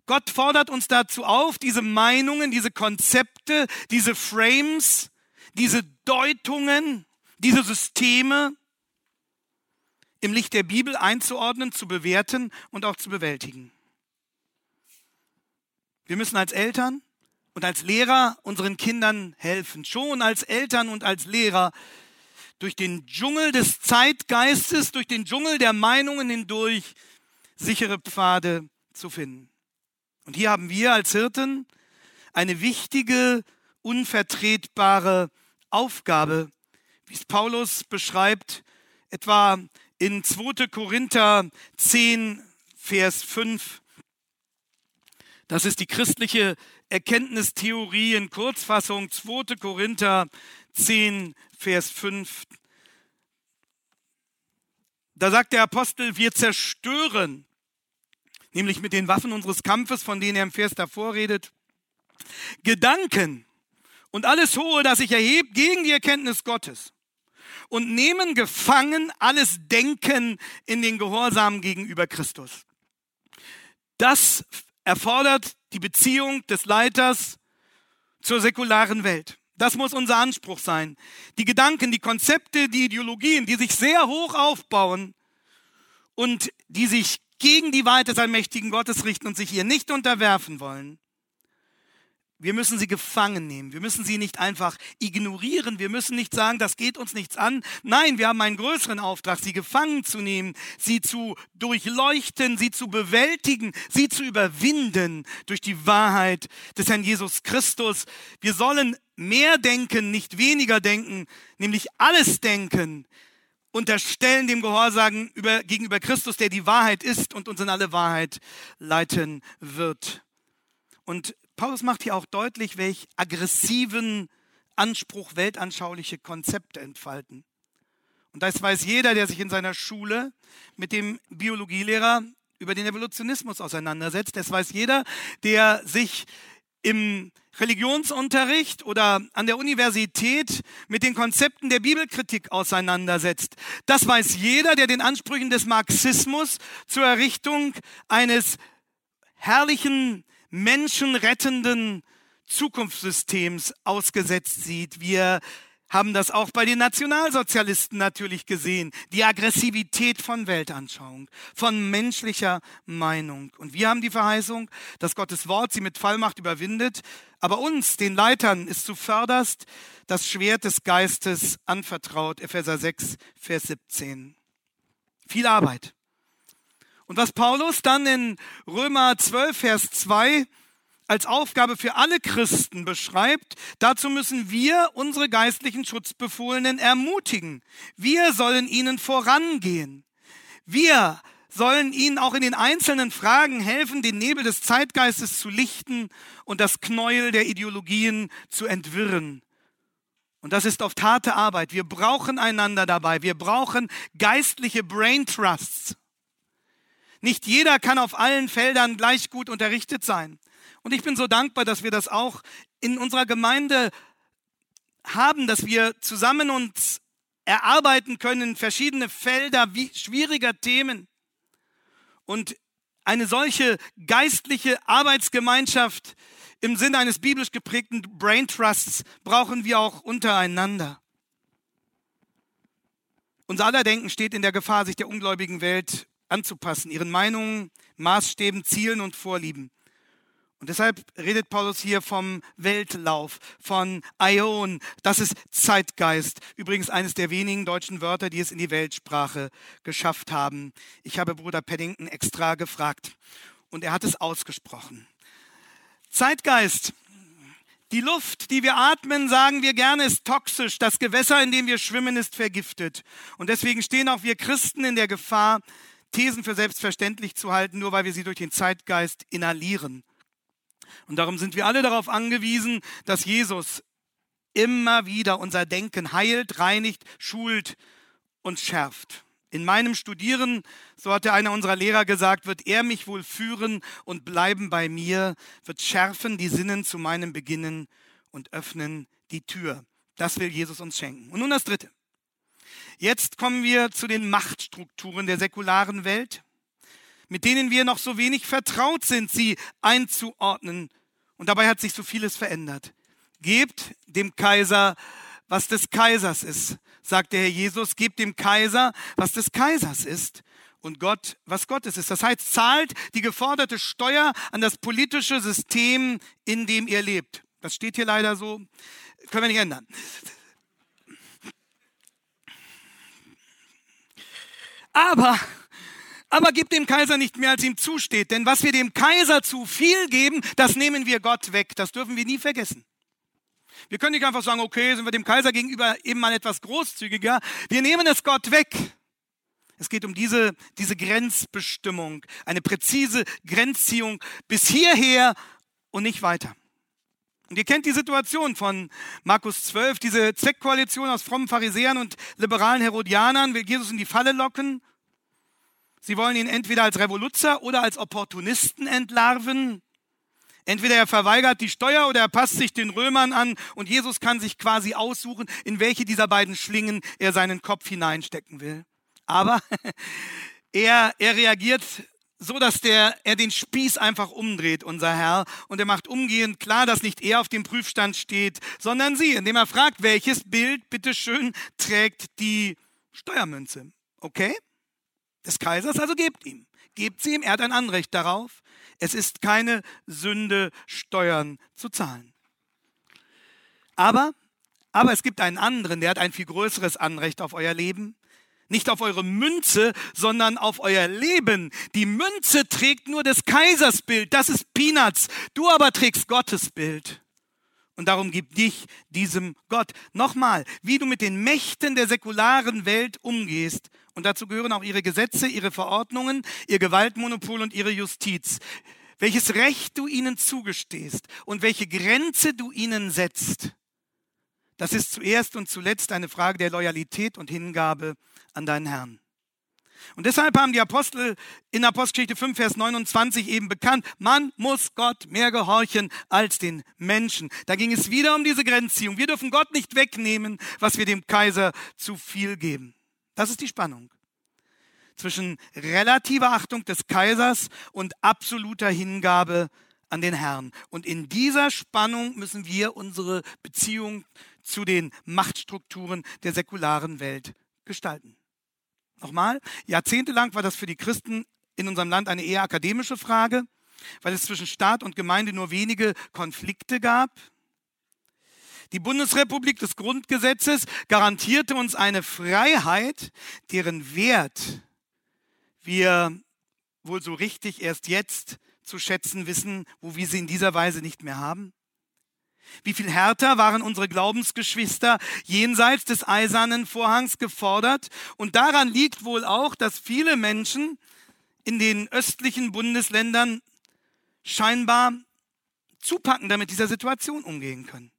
[SPEAKER 1] Gott fordert uns dazu auf, diese Meinungen, diese Konzepte, diese Frames, diese Deutungen, diese Systeme im Licht der Bibel einzuordnen, zu bewerten und auch zu bewältigen. Wir müssen als Eltern und als Lehrer unseren Kindern helfen. Schon als Eltern und als Lehrer durch den Dschungel des Zeitgeistes, durch den Dschungel der Meinungen hindurch sichere Pfade zu finden. Und hier haben wir als Hirten eine wichtige, unvertretbare Aufgabe, wie es Paulus beschreibt, etwa in 2. Korinther 10, Vers 5. Das ist die christliche Erkenntnistheorie in Kurzfassung 2. Korinther 10, Vers 5. Da sagt der Apostel, wir zerstören, nämlich mit den Waffen unseres Kampfes, von denen er im Vers davor redet, Gedanken und alles Hohe, das sich erhebt gegen die Erkenntnis Gottes und nehmen gefangen alles Denken in den Gehorsam gegenüber Christus. Das erfordert die Beziehung des Leiters zur säkularen Welt. Das muss unser Anspruch sein. Die Gedanken, die Konzepte, die Ideologien, die sich sehr hoch aufbauen und die sich gegen die Weite des allmächtigen Gottes richten und sich ihr nicht unterwerfen wollen, wir müssen sie gefangen nehmen. Wir müssen sie nicht einfach ignorieren. Wir müssen nicht sagen, das geht uns nichts an. Nein, wir haben einen größeren Auftrag, sie gefangen zu nehmen, sie zu durchleuchten, sie zu bewältigen, sie zu überwinden durch die Wahrheit des Herrn Jesus Christus. Wir sollen mehr denken, nicht weniger denken, nämlich alles denken, unterstellen dem Gehorsam über, gegenüber Christus, der die Wahrheit ist und uns in alle Wahrheit leiten wird. Und Paulus macht hier auch deutlich, welch aggressiven Anspruch weltanschauliche Konzepte entfalten. Und das weiß jeder, der sich in seiner Schule mit dem Biologielehrer über den Evolutionismus auseinandersetzt. Das weiß jeder, der sich im Religionsunterricht oder an der Universität mit den Konzepten der Bibelkritik auseinandersetzt. Das weiß jeder, der den Ansprüchen des Marxismus zur Errichtung eines herrlichen, menschenrettenden Zukunftssystems ausgesetzt sieht. Wir haben das auch bei den Nationalsozialisten natürlich gesehen. Die Aggressivität von Weltanschauung, von menschlicher Meinung. Und wir haben die Verheißung, dass Gottes Wort sie mit Fallmacht überwindet. Aber uns, den Leitern, ist zuvörderst das Schwert des Geistes anvertraut. Epheser 6, Vers 17. Viel Arbeit. Und was Paulus dann in Römer 12, Vers 2 als Aufgabe für alle Christen beschreibt, dazu müssen wir unsere geistlichen Schutzbefohlenen ermutigen. Wir sollen ihnen vorangehen. Wir sollen ihnen auch in den einzelnen Fragen helfen, den Nebel des Zeitgeistes zu lichten und das Knäuel der Ideologien zu entwirren. Und das ist oft harte Arbeit. Wir brauchen einander dabei. Wir brauchen geistliche Brain Trusts. Nicht jeder kann auf allen Feldern gleich gut unterrichtet sein. Und ich bin so dankbar, dass wir das auch in unserer Gemeinde haben, dass wir zusammen uns erarbeiten können, verschiedene Felder wie schwieriger Themen. Und eine solche geistliche Arbeitsgemeinschaft im Sinne eines biblisch geprägten Brain Trusts brauchen wir auch untereinander. Unser aller Denken steht in der Gefahr, sich der ungläubigen Welt anzupassen, ihren Meinungen, Maßstäben, Zielen und Vorlieben. Und deshalb redet Paulus hier vom Weltlauf, von Aion. Das ist Zeitgeist. Übrigens eines der wenigen deutschen Wörter, die es in die Weltsprache geschafft haben. Ich habe Bruder Paddington extra gefragt und er hat es ausgesprochen. Zeitgeist. Die Luft, die wir atmen, sagen wir gerne, ist toxisch. Das Gewässer, in dem wir schwimmen, ist vergiftet. Und deswegen stehen auch wir Christen in der Gefahr, Thesen für selbstverständlich zu halten, nur weil wir sie durch den Zeitgeist inhalieren. Und darum sind wir alle darauf angewiesen, dass Jesus immer wieder unser Denken heilt, reinigt, schult und schärft. In meinem Studieren, so hatte einer unserer Lehrer gesagt, wird er mich wohl führen und bleiben bei mir, wird schärfen die Sinnen zu meinem Beginnen und öffnen die Tür. Das will Jesus uns schenken. Und nun das Dritte. Jetzt kommen wir zu den Machtstrukturen der säkularen Welt mit denen wir noch so wenig vertraut sind, sie einzuordnen. Und dabei hat sich so vieles verändert. Gebt dem Kaiser, was des Kaisers ist, sagt der Herr Jesus. Gebt dem Kaiser, was des Kaisers ist. Und Gott, was Gottes ist. Das heißt, zahlt die geforderte Steuer an das politische System, in dem ihr lebt. Das steht hier leider so. Können wir nicht ändern. Aber aber gib dem Kaiser nicht mehr, als ihm zusteht. Denn was wir dem Kaiser zu viel geben, das nehmen wir Gott weg. Das dürfen wir nie vergessen. Wir können nicht einfach sagen, okay, sind wir dem Kaiser gegenüber eben mal etwas großzügiger. Wir nehmen es Gott weg. Es geht um diese, diese Grenzbestimmung, eine präzise Grenzziehung bis hierher und nicht weiter. Und ihr kennt die Situation von Markus 12, diese Zweckkoalition aus frommen Pharisäern und liberalen Herodianern will Jesus in die Falle locken Sie wollen ihn entweder als Revoluzer oder als Opportunisten entlarven. Entweder er verweigert die Steuer oder er passt sich den Römern an und Jesus kann sich quasi aussuchen, in welche dieser beiden Schlingen er seinen Kopf hineinstecken will. Aber er, er reagiert so, dass der, er den Spieß einfach umdreht, unser Herr, und er macht umgehend klar, dass nicht er auf dem Prüfstand steht, sondern sie, indem er fragt, welches Bild, bitteschön, trägt die Steuermünze. Okay? Des Kaisers, also gebt ihm. Gebt sie ihm, er hat ein Anrecht darauf. Es ist keine Sünde, Steuern zu zahlen. Aber, aber es gibt einen anderen, der hat ein viel größeres Anrecht auf euer Leben. Nicht auf eure Münze, sondern auf euer Leben. Die Münze trägt nur des Kaisers Bild, das ist Peanuts. Du aber trägst Gottes Bild. Und darum gib dich diesem Gott. Nochmal, wie du mit den Mächten der säkularen Welt umgehst, und dazu gehören auch ihre Gesetze, ihre Verordnungen, ihr Gewaltmonopol und ihre Justiz. Welches Recht du ihnen zugestehst und welche Grenze du ihnen setzt, das ist zuerst und zuletzt eine Frage der Loyalität und Hingabe an deinen Herrn. Und deshalb haben die Apostel in Apostelgeschichte 5, Vers 29 eben bekannt, man muss Gott mehr gehorchen als den Menschen. Da ging es wieder um diese Grenzziehung. Wir dürfen Gott nicht wegnehmen, was wir dem Kaiser zu viel geben. Das ist die Spannung zwischen relativer Achtung des Kaisers und absoluter Hingabe an den Herrn. Und in dieser Spannung müssen wir unsere Beziehung zu den Machtstrukturen der säkularen Welt gestalten. Nochmal, jahrzehntelang war das für die Christen in unserem Land eine eher akademische Frage, weil es zwischen Staat und Gemeinde nur wenige Konflikte gab. Die Bundesrepublik des Grundgesetzes garantierte uns eine Freiheit, deren Wert wir wohl so richtig erst jetzt zu schätzen wissen, wo wir sie in dieser Weise nicht mehr haben? Wie viel härter waren unsere Glaubensgeschwister jenseits des eisernen Vorhangs gefordert? Und daran liegt wohl auch, dass viele Menschen in den östlichen Bundesländern scheinbar zupacken, damit dieser Situation umgehen können.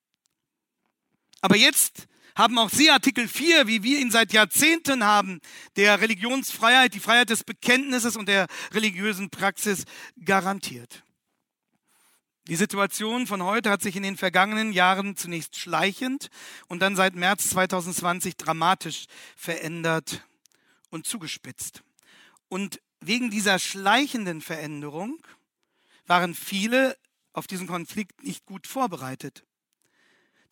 [SPEAKER 1] Aber jetzt haben auch sie Artikel 4, wie wir ihn seit Jahrzehnten haben, der Religionsfreiheit, die Freiheit des Bekenntnisses und der religiösen Praxis garantiert. Die Situation von heute hat sich in den vergangenen Jahren zunächst schleichend und dann seit März 2020 dramatisch verändert und zugespitzt. Und wegen dieser schleichenden Veränderung waren viele auf diesen Konflikt nicht gut vorbereitet.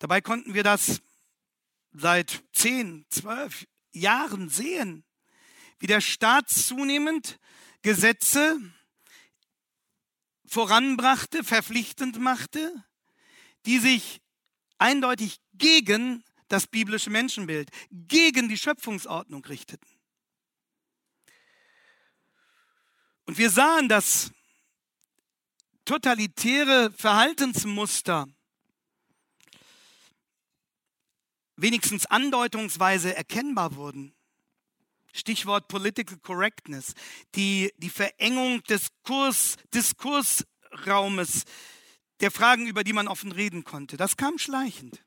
[SPEAKER 1] Dabei konnten wir das seit zehn, zwölf Jahren sehen, wie der Staat zunehmend Gesetze voranbrachte, verpflichtend machte, die sich eindeutig gegen das biblische Menschenbild, gegen die Schöpfungsordnung richteten. Und wir sahen, dass totalitäre Verhaltensmuster wenigstens andeutungsweise erkennbar wurden. Stichwort Political Correctness, die, die Verengung des Kurs, Diskursraumes, der Fragen, über die man offen reden konnte. Das kam schleichend.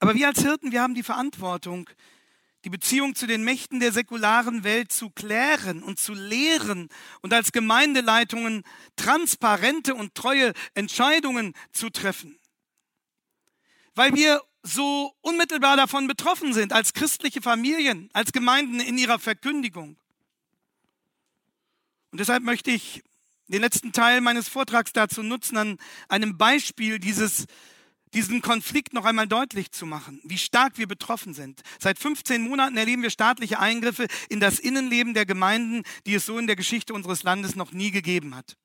[SPEAKER 1] Aber wir als Hirten, wir haben die Verantwortung, die Beziehung zu den Mächten der säkularen Welt zu klären und zu lehren und als Gemeindeleitungen transparente und treue Entscheidungen zu treffen weil wir so unmittelbar davon betroffen sind, als christliche Familien, als Gemeinden in ihrer Verkündigung. Und deshalb möchte ich den letzten Teil meines Vortrags dazu nutzen, an einem Beispiel dieses, diesen Konflikt noch einmal deutlich zu machen, wie stark wir betroffen sind. Seit 15 Monaten erleben wir staatliche Eingriffe in das Innenleben der Gemeinden, die es so in der Geschichte unseres Landes noch nie gegeben hat.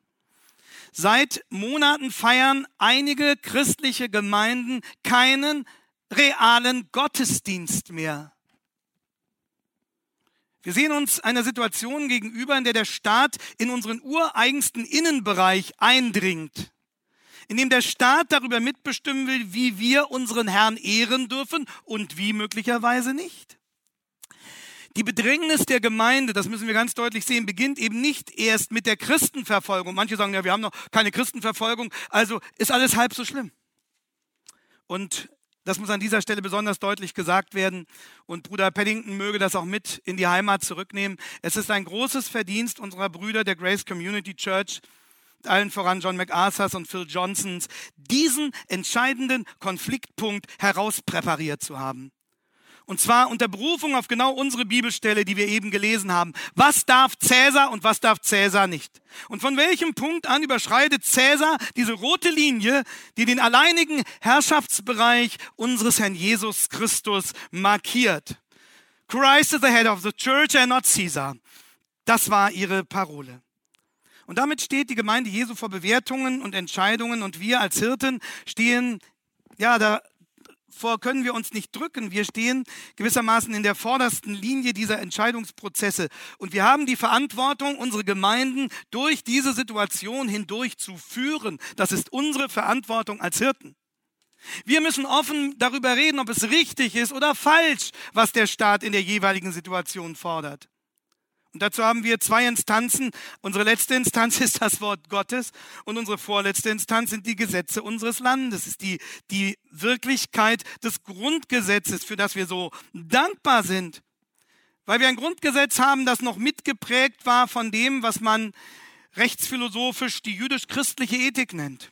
[SPEAKER 1] Seit Monaten feiern einige christliche Gemeinden keinen realen Gottesdienst mehr. Wir sehen uns einer Situation gegenüber, in der der Staat in unseren ureigensten Innenbereich eindringt, in dem der Staat darüber mitbestimmen will, wie wir unseren Herrn ehren dürfen und wie möglicherweise nicht. Die Bedrängnis der Gemeinde, das müssen wir ganz deutlich sehen, beginnt eben nicht erst mit der Christenverfolgung. Manche sagen, ja, wir haben noch keine Christenverfolgung, also ist alles halb so schlimm. Und das muss an dieser Stelle besonders deutlich gesagt werden. Und Bruder Paddington möge das auch mit in die Heimat zurücknehmen. Es ist ein großes Verdienst unserer Brüder der Grace Community Church, allen voran John MacArthurs und Phil Johnsons, diesen entscheidenden Konfliktpunkt herauspräpariert zu haben. Und zwar unter Berufung auf genau unsere Bibelstelle, die wir eben gelesen haben. Was darf Cäsar und was darf Cäsar nicht? Und von welchem Punkt an überschreitet Cäsar diese rote Linie, die den alleinigen Herrschaftsbereich unseres Herrn Jesus Christus markiert? Christ is the head of the church and not Caesar. Das war ihre Parole. Und damit steht die Gemeinde Jesu vor Bewertungen und Entscheidungen und wir als Hirten stehen ja da davor können wir uns nicht drücken. Wir stehen gewissermaßen in der vordersten Linie dieser Entscheidungsprozesse. Und wir haben die Verantwortung, unsere Gemeinden durch diese Situation hindurch zu führen. Das ist unsere Verantwortung als Hirten. Wir müssen offen darüber reden, ob es richtig ist oder falsch, was der Staat in der jeweiligen Situation fordert. Und dazu haben wir zwei Instanzen. Unsere letzte Instanz ist das Wort Gottes und unsere vorletzte Instanz sind die Gesetze unseres Landes. Es ist die, die Wirklichkeit des Grundgesetzes, für das wir so dankbar sind, Weil wir ein Grundgesetz haben, das noch mitgeprägt war von dem, was man rechtsphilosophisch die jüdisch-christliche Ethik nennt.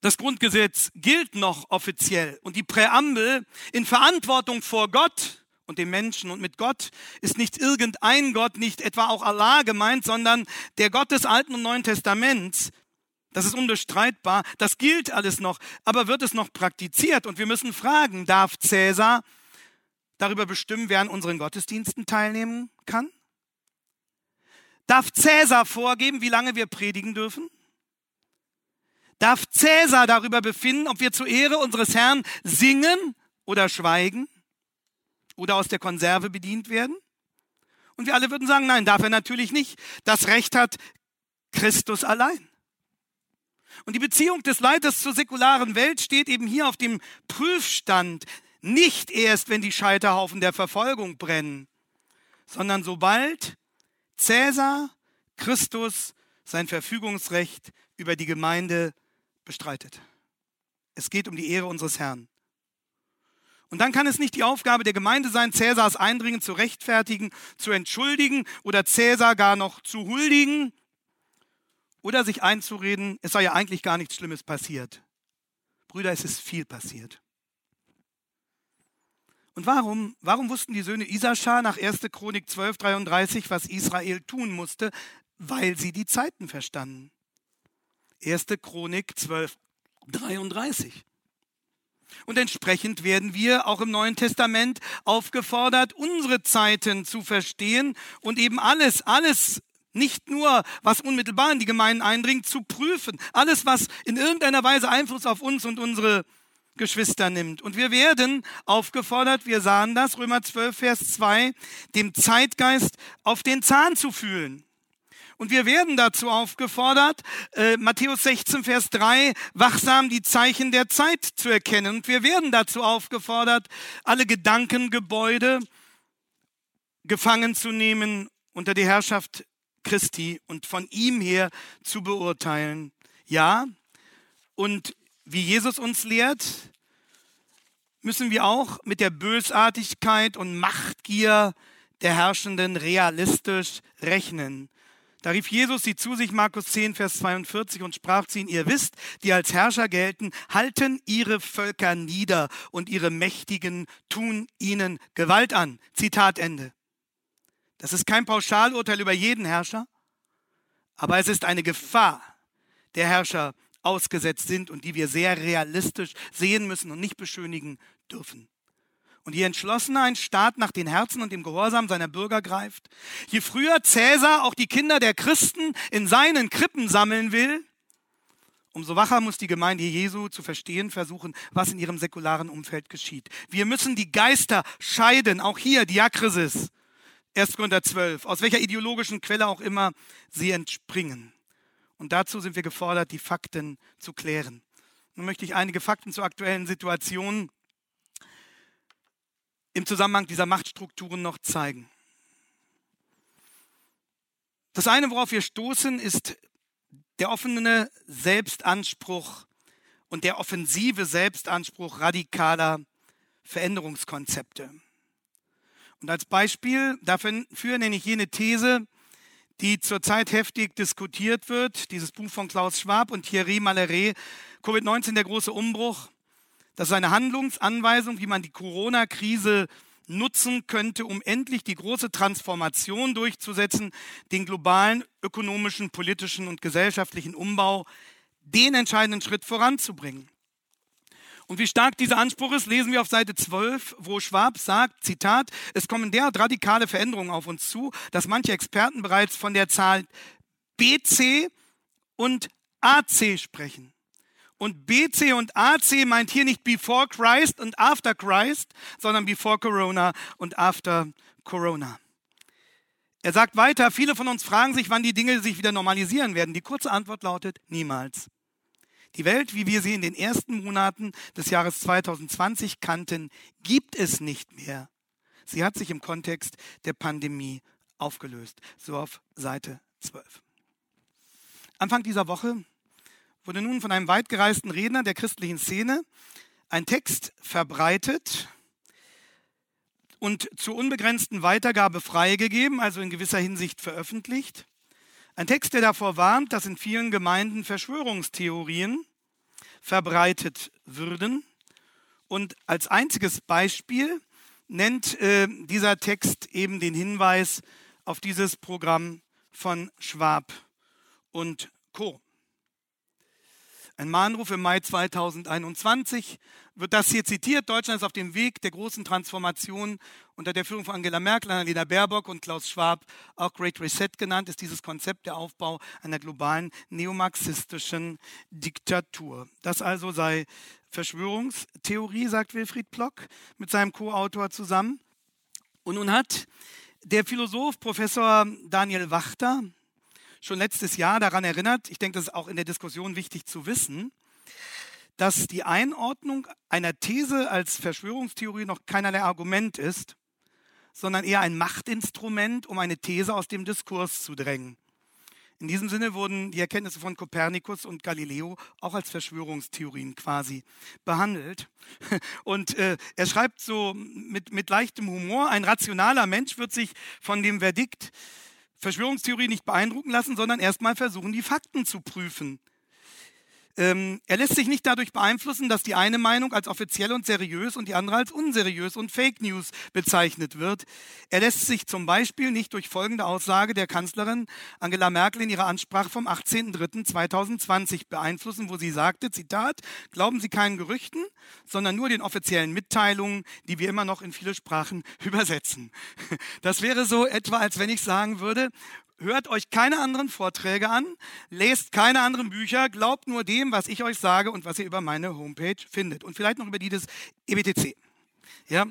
[SPEAKER 1] Das Grundgesetz gilt noch offiziell und die Präambel in Verantwortung vor Gott und dem Menschen und mit Gott ist nicht irgendein Gott, nicht etwa auch Allah gemeint, sondern der Gott des Alten und Neuen Testaments. Das ist unbestreitbar, das gilt alles noch, aber wird es noch praktiziert? Und wir müssen fragen, darf Cäsar darüber bestimmen, wer an unseren Gottesdiensten teilnehmen kann? Darf Cäsar vorgeben, wie lange wir predigen dürfen? Darf Cäsar darüber befinden, ob wir zur Ehre unseres Herrn singen oder schweigen oder aus der Konserve bedient werden? Und wir alle würden sagen, nein, darf er natürlich nicht. Das Recht hat Christus allein. Und die Beziehung des Leiters zur säkularen Welt steht eben hier auf dem Prüfstand. Nicht erst, wenn die Scheiterhaufen der Verfolgung brennen, sondern sobald Cäsar Christus sein Verfügungsrecht über die Gemeinde bestreitet. Es geht um die Ehre unseres Herrn. Und dann kann es nicht die Aufgabe der Gemeinde sein, Cäsars Eindringen zu rechtfertigen, zu entschuldigen oder Cäsar gar noch zu huldigen oder sich einzureden, es sei ja eigentlich gar nichts Schlimmes passiert. Brüder, es ist viel passiert. Und warum, warum wussten die Söhne Isaschar nach 1. Chronik 12, 33, was Israel tun musste? Weil sie die Zeiten verstanden. 1. Chronik 12, 33. Und entsprechend werden wir auch im Neuen Testament aufgefordert, unsere Zeiten zu verstehen und eben alles, alles, nicht nur, was unmittelbar in die Gemeinden eindringt, zu prüfen. Alles, was in irgendeiner Weise Einfluss auf uns und unsere Geschwister nimmt. Und wir werden aufgefordert, wir sahen das, Römer 12, Vers 2, dem Zeitgeist auf den Zahn zu fühlen. Und wir werden dazu aufgefordert, äh, Matthäus 16, Vers 3, wachsam die Zeichen der Zeit zu erkennen. Und wir werden dazu aufgefordert, alle Gedankengebäude gefangen zu nehmen unter die Herrschaft Christi und von ihm her zu beurteilen. Ja, und wie Jesus uns lehrt, müssen wir auch mit der Bösartigkeit und Machtgier der Herrschenden realistisch rechnen. Da rief Jesus sie zu sich, Markus 10, Vers 42, und sprach zu ihnen, ihr wisst, die als Herrscher gelten, halten ihre Völker nieder und ihre Mächtigen tun ihnen Gewalt an. Zitat Ende. Das ist kein Pauschalurteil über jeden Herrscher, aber es ist eine Gefahr der Herrscher ausgesetzt sind und die wir sehr realistisch sehen müssen und nicht beschönigen dürfen. Und je entschlossener ein Staat nach den Herzen und dem Gehorsam seiner Bürger greift, je früher Cäsar auch die Kinder der Christen in seinen Krippen sammeln will, umso wacher muss die Gemeinde Jesu zu verstehen versuchen, was in ihrem säkularen Umfeld geschieht. Wir müssen die Geister scheiden, auch hier Diakrisis, 1. Korinther 12, aus welcher ideologischen Quelle auch immer sie entspringen. Und dazu sind wir gefordert, die Fakten zu klären. Nun möchte ich einige Fakten zur aktuellen Situation im Zusammenhang dieser Machtstrukturen noch zeigen. Das eine, worauf wir stoßen, ist der offene Selbstanspruch und der offensive Selbstanspruch radikaler Veränderungskonzepte. Und als Beispiel dafür nenne ich jene These, die zurzeit heftig diskutiert wird, dieses Buch von Klaus Schwab und Thierry Maleret, Covid-19, der große Umbruch. Das ist eine Handlungsanweisung, wie man die Corona-Krise nutzen könnte, um endlich die große Transformation durchzusetzen, den globalen ökonomischen, politischen und gesellschaftlichen Umbau, den entscheidenden Schritt voranzubringen. Und wie stark dieser Anspruch ist, lesen wir auf Seite 12, wo Schwab sagt, Zitat, es kommen derart radikale Veränderungen auf uns zu, dass manche Experten bereits von der Zahl BC und AC sprechen. Und BC und AC meint hier nicht before Christ und after Christ, sondern before Corona und after Corona. Er sagt weiter, viele von uns fragen sich, wann die Dinge sich wieder normalisieren werden. Die kurze Antwort lautet, niemals. Die Welt, wie wir sie in den ersten Monaten des Jahres 2020 kannten, gibt es nicht mehr. Sie hat sich im Kontext der Pandemie aufgelöst. So auf Seite 12. Anfang dieser Woche wurde nun von einem weitgereisten Redner der christlichen Szene ein Text verbreitet und zur unbegrenzten Weitergabe freigegeben, also in gewisser Hinsicht veröffentlicht. Ein Text, der davor warnt, dass in vielen Gemeinden Verschwörungstheorien verbreitet würden. Und als einziges Beispiel nennt äh, dieser Text eben den Hinweis auf dieses Programm von Schwab und Co. Ein Mahnruf im Mai 2021 wird das hier zitiert. Deutschland ist auf dem Weg der großen Transformation unter der Führung von Angela Merkel, Annalena Baerbock und Klaus Schwab, auch Great Reset genannt, ist dieses Konzept der Aufbau einer globalen neomarxistischen Diktatur. Das also sei Verschwörungstheorie, sagt Wilfried Plock mit seinem Co-Autor zusammen. Und nun hat der Philosoph Professor Daniel Wachter schon letztes Jahr daran erinnert, ich denke, das ist auch in der Diskussion wichtig zu wissen, dass die Einordnung einer These als Verschwörungstheorie noch keinerlei Argument ist, sondern eher ein Machtinstrument, um eine These aus dem Diskurs zu drängen. In diesem Sinne wurden die Erkenntnisse von Kopernikus und Galileo auch als Verschwörungstheorien quasi behandelt. Und äh, er schreibt so mit, mit leichtem Humor, ein rationaler Mensch wird sich von dem Verdikt Verschwörungstheorie nicht beeindrucken lassen, sondern erstmal versuchen, die Fakten zu prüfen. Ähm, er lässt sich nicht dadurch beeinflussen, dass die eine Meinung als offiziell und seriös und die andere als unseriös und Fake News bezeichnet wird. Er lässt sich zum Beispiel nicht durch folgende Aussage der Kanzlerin Angela Merkel in ihrer Ansprache vom 18.03.2020 beeinflussen, wo sie sagte, Zitat, glauben Sie keinen Gerüchten, sondern nur den offiziellen Mitteilungen, die wir immer noch in viele Sprachen übersetzen. Das wäre so etwa, als wenn ich sagen würde, hört euch keine anderen Vorträge an, lest keine anderen Bücher, glaubt nur dem, was ich euch sage und was ihr über meine Homepage findet. Und vielleicht noch über die des EBTC. Ja.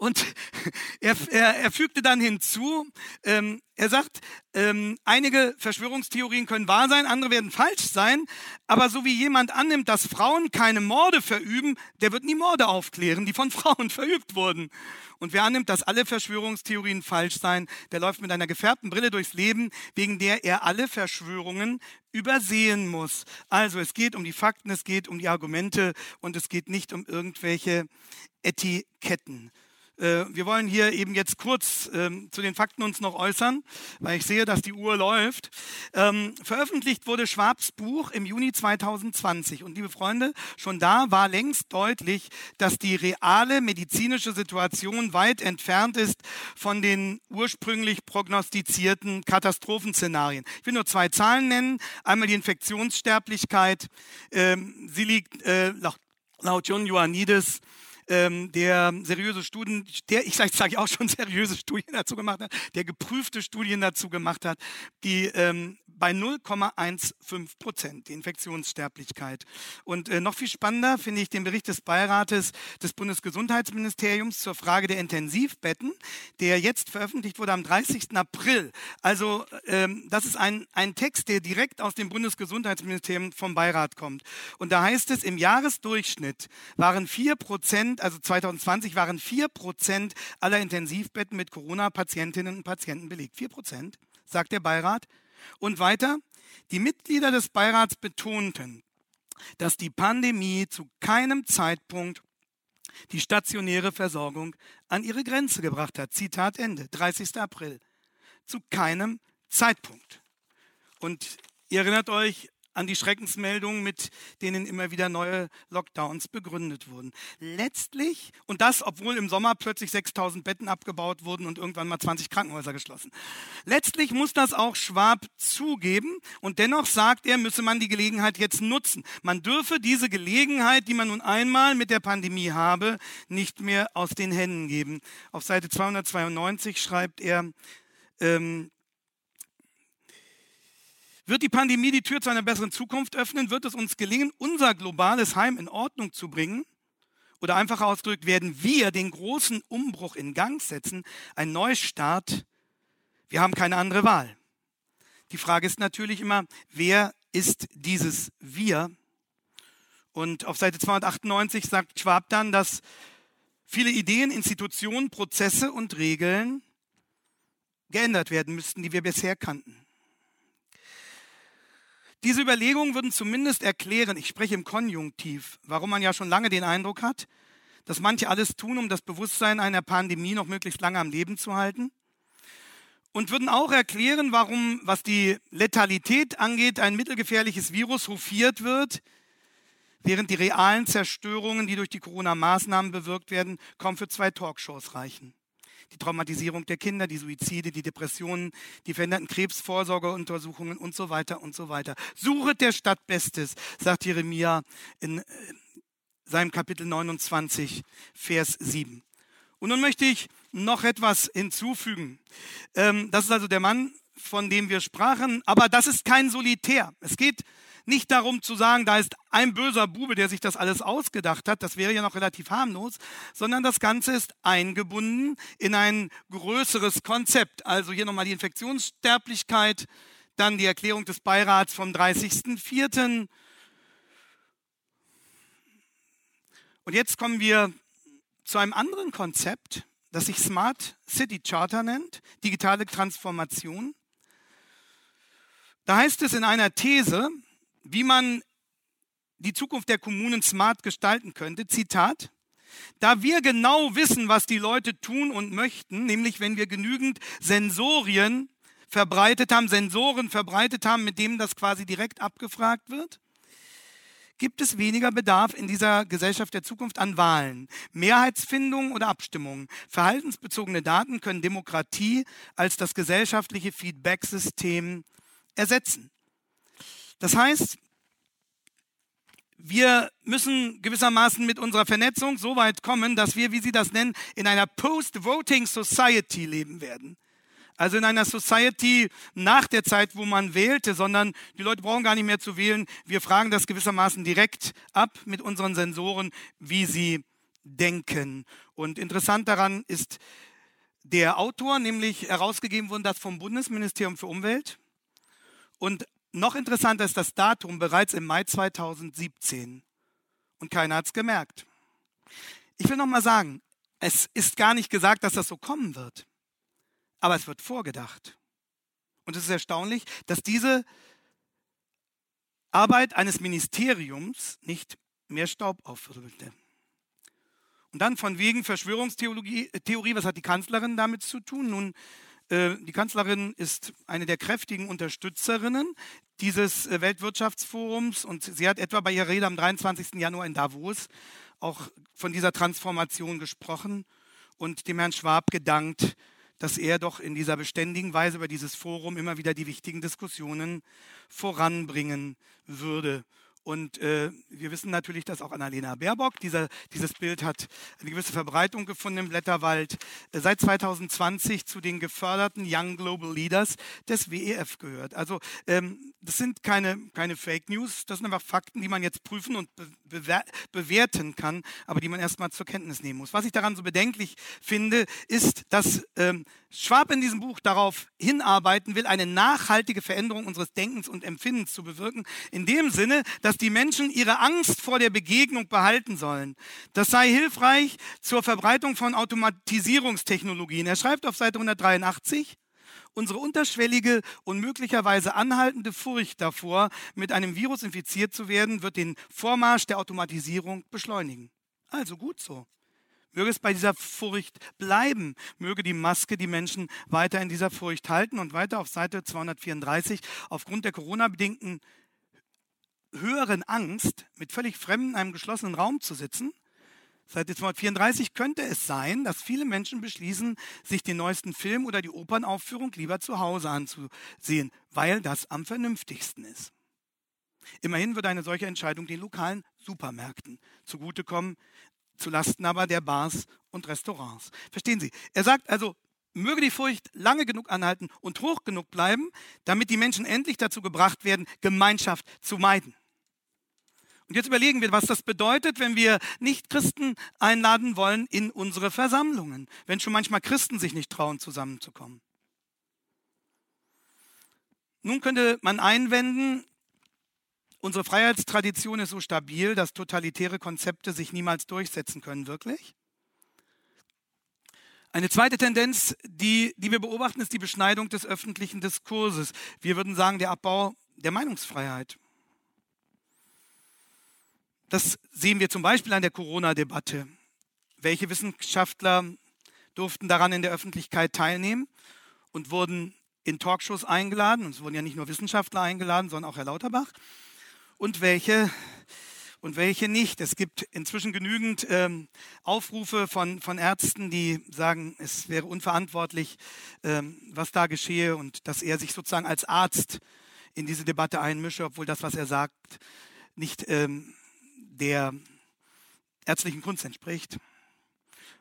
[SPEAKER 1] Und er, er, er fügte dann hinzu, ähm, er sagt, ähm, einige Verschwörungstheorien können wahr sein, andere werden falsch sein, aber so wie jemand annimmt, dass Frauen keine Morde verüben, der wird nie Morde aufklären, die von Frauen verübt wurden. Und wer annimmt, dass alle Verschwörungstheorien falsch seien, der läuft mit einer gefärbten Brille durchs Leben, wegen der er alle Verschwörungen übersehen muss. Also es geht um die Fakten, es geht um die Argumente und es geht nicht um irgendwelche Etiketten. Äh, wir wollen hier eben jetzt kurz ähm, zu den Fakten uns noch äußern, weil ich sehe, dass die Uhr läuft. Ähm, veröffentlicht wurde Schwabs Buch im Juni 2020. Und liebe Freunde, schon da war längst deutlich, dass die reale medizinische Situation weit entfernt ist von den ursprünglich prognostizierten Katastrophenszenarien. Ich will nur zwei Zahlen nennen. Einmal die Infektionssterblichkeit. Ähm, sie liegt äh, laut John Ioannidis ähm, der seriöse Studien, der, ich sage sag auch schon seriöse Studien dazu gemacht hat, der geprüfte Studien dazu gemacht hat, die ähm, bei 0,15 Prozent, die Infektionssterblichkeit. Und äh, noch viel spannender finde ich den Bericht des Beirates des Bundesgesundheitsministeriums zur Frage der Intensivbetten, der jetzt veröffentlicht wurde am 30. April. Also ähm, das ist ein, ein Text, der direkt aus dem Bundesgesundheitsministerium vom Beirat kommt. Und da heißt es, im Jahresdurchschnitt waren 4 Prozent, also 2020 waren 4 Prozent aller Intensivbetten mit Corona-Patientinnen und Patienten belegt. 4 Prozent, sagt der Beirat. Und weiter, die Mitglieder des Beirats betonten, dass die Pandemie zu keinem Zeitpunkt die stationäre Versorgung an ihre Grenze gebracht hat. Zitat Ende, 30. April. Zu keinem Zeitpunkt. Und ihr erinnert euch, an die Schreckensmeldungen, mit denen immer wieder neue Lockdowns begründet wurden. Letztlich, und das, obwohl im Sommer plötzlich 6000 Betten abgebaut wurden und irgendwann mal 20 Krankenhäuser geschlossen. Letztlich muss das auch Schwab zugeben und dennoch sagt er, müsse man die Gelegenheit jetzt nutzen. Man dürfe diese Gelegenheit, die man nun einmal mit der Pandemie habe, nicht mehr aus den Händen geben. Auf Seite 292 schreibt er, ähm, wird die Pandemie die Tür zu einer besseren Zukunft öffnen? Wird es uns gelingen, unser globales Heim in Ordnung zu bringen? Oder einfach ausgedrückt, werden wir den großen Umbruch in Gang setzen, ein Neustart? Wir haben keine andere Wahl. Die Frage ist natürlich immer, wer ist dieses Wir? Und auf Seite 298 sagt Schwab dann, dass viele Ideen, Institutionen, Prozesse und Regeln geändert werden müssten, die wir bisher kannten. Diese Überlegungen würden zumindest erklären, ich spreche im Konjunktiv, warum man ja schon lange den Eindruck hat, dass manche alles tun, um das Bewusstsein einer Pandemie noch möglichst lange am Leben zu halten. Und würden auch erklären, warum, was die Letalität angeht, ein mittelgefährliches Virus hofiert wird, während die realen Zerstörungen, die durch die Corona-Maßnahmen bewirkt werden, kaum für zwei Talkshows reichen. Die Traumatisierung der Kinder, die Suizide, die Depressionen, die veränderten Krebsvorsorgeuntersuchungen und so weiter und so weiter. Suchet der Stadt Bestes, sagt Jeremia in äh, seinem Kapitel 29, Vers 7. Und nun möchte ich noch etwas hinzufügen. Ähm, das ist also der Mann, von dem wir sprachen, aber das ist kein Solitär. Es geht nicht darum zu sagen, da ist ein böser Bube, der sich das alles ausgedacht hat, das wäre ja noch relativ harmlos, sondern das Ganze ist eingebunden in ein größeres Konzept. Also hier nochmal die Infektionssterblichkeit, dann die Erklärung des Beirats vom 30.04. Und jetzt kommen wir zu einem anderen Konzept, das sich Smart City Charter nennt, digitale Transformation. Da heißt es in einer These, wie man die Zukunft der Kommunen smart gestalten könnte. Zitat. Da wir genau wissen, was die Leute tun und möchten, nämlich wenn wir genügend Sensorien verbreitet haben, Sensoren verbreitet haben, mit denen das quasi direkt abgefragt wird, gibt es weniger Bedarf in dieser Gesellschaft der Zukunft an Wahlen, Mehrheitsfindungen oder Abstimmungen. Verhaltensbezogene Daten können Demokratie als das gesellschaftliche Feedback-System ersetzen. Das heißt, wir müssen gewissermaßen mit unserer Vernetzung so weit kommen, dass wir, wie Sie das nennen, in einer Post-Voting Society leben werden. Also in einer Society nach der Zeit, wo man wählte, sondern die Leute brauchen gar nicht mehr zu wählen. Wir fragen das gewissermaßen direkt ab mit unseren Sensoren, wie sie denken. Und interessant daran ist der Autor, nämlich herausgegeben wurde das vom Bundesministerium für Umwelt. Und noch interessanter ist das Datum bereits im Mai 2017. Und keiner hat es gemerkt. Ich will noch mal sagen, es ist gar nicht gesagt, dass das so kommen wird. Aber es wird vorgedacht. Und es ist erstaunlich, dass diese Arbeit eines Ministeriums nicht mehr Staub aufwirbelte. Und dann von wegen Verschwörungstheorie, Theorie, was hat die Kanzlerin damit zu tun? Nun, äh, die Kanzlerin ist eine der kräftigen Unterstützerinnen dieses äh, Weltwirtschaftsforums und sie hat etwa bei ihrer Rede am 23. Januar in Davos auch von dieser Transformation gesprochen und dem Herrn Schwab gedankt, dass er doch in dieser beständigen Weise über dieses Forum immer wieder die wichtigen Diskussionen voranbringen würde. Und äh, wir wissen natürlich, dass auch Annalena Baerbock, dieser, dieses Bild hat eine gewisse Verbreitung gefunden im Blätterwald, äh, seit 2020 zu den geförderten Young Global Leaders des WEF gehört. Also ähm, das sind keine, keine Fake News, das sind einfach Fakten, die man jetzt prüfen und be bewerten kann, aber die man erstmal zur Kenntnis nehmen muss. Was ich daran so bedenklich finde, ist, dass ähm, Schwab in diesem Buch darauf hinarbeiten will, eine nachhaltige Veränderung unseres Denkens und Empfindens zu bewirken, in dem Sinne, dass die Menschen ihre Angst vor der Begegnung behalten sollen. Das sei hilfreich zur Verbreitung von Automatisierungstechnologien. Er schreibt auf Seite 183, unsere unterschwellige und möglicherweise anhaltende Furcht davor, mit einem Virus infiziert zu werden, wird den Vormarsch der Automatisierung beschleunigen. Also gut so. Möge es bei dieser Furcht bleiben. Möge die Maske die Menschen weiter in dieser Furcht halten. Und weiter auf Seite 234. Aufgrund der Corona-bedingten höheren Angst, mit völlig Fremden in einem geschlossenen Raum zu sitzen, Seite 234 könnte es sein, dass viele Menschen beschließen, sich den neuesten Film oder die Opernaufführung lieber zu Hause anzusehen, weil das am vernünftigsten ist. Immerhin wird eine solche Entscheidung den lokalen Supermärkten zugutekommen, zu Lasten aber der Bars und Restaurants. Verstehen Sie? Er sagt also, möge die Furcht lange genug anhalten und hoch genug bleiben, damit die Menschen endlich dazu gebracht werden, Gemeinschaft zu meiden. Und jetzt überlegen wir, was das bedeutet, wenn wir nicht Christen einladen wollen in unsere Versammlungen, wenn schon manchmal Christen sich nicht trauen, zusammenzukommen. Nun könnte man einwenden, Unsere Freiheitstradition ist so stabil, dass totalitäre Konzepte sich niemals durchsetzen können, wirklich. Eine zweite Tendenz, die, die wir beobachten, ist die Beschneidung des öffentlichen Diskurses. Wir würden sagen, der Abbau der Meinungsfreiheit. Das sehen wir zum Beispiel an der Corona-Debatte. welche Wissenschaftler durften daran in der Öffentlichkeit teilnehmen und wurden in Talkshows eingeladen. Und es wurden ja nicht nur Wissenschaftler eingeladen, sondern auch Herr Lauterbach. Und welche und welche nicht. Es gibt inzwischen genügend ähm, Aufrufe von, von Ärzten, die sagen, es wäre unverantwortlich, ähm, was da geschehe und dass er sich sozusagen als Arzt in diese Debatte einmische, obwohl das, was er sagt, nicht ähm, der ärztlichen Kunst entspricht.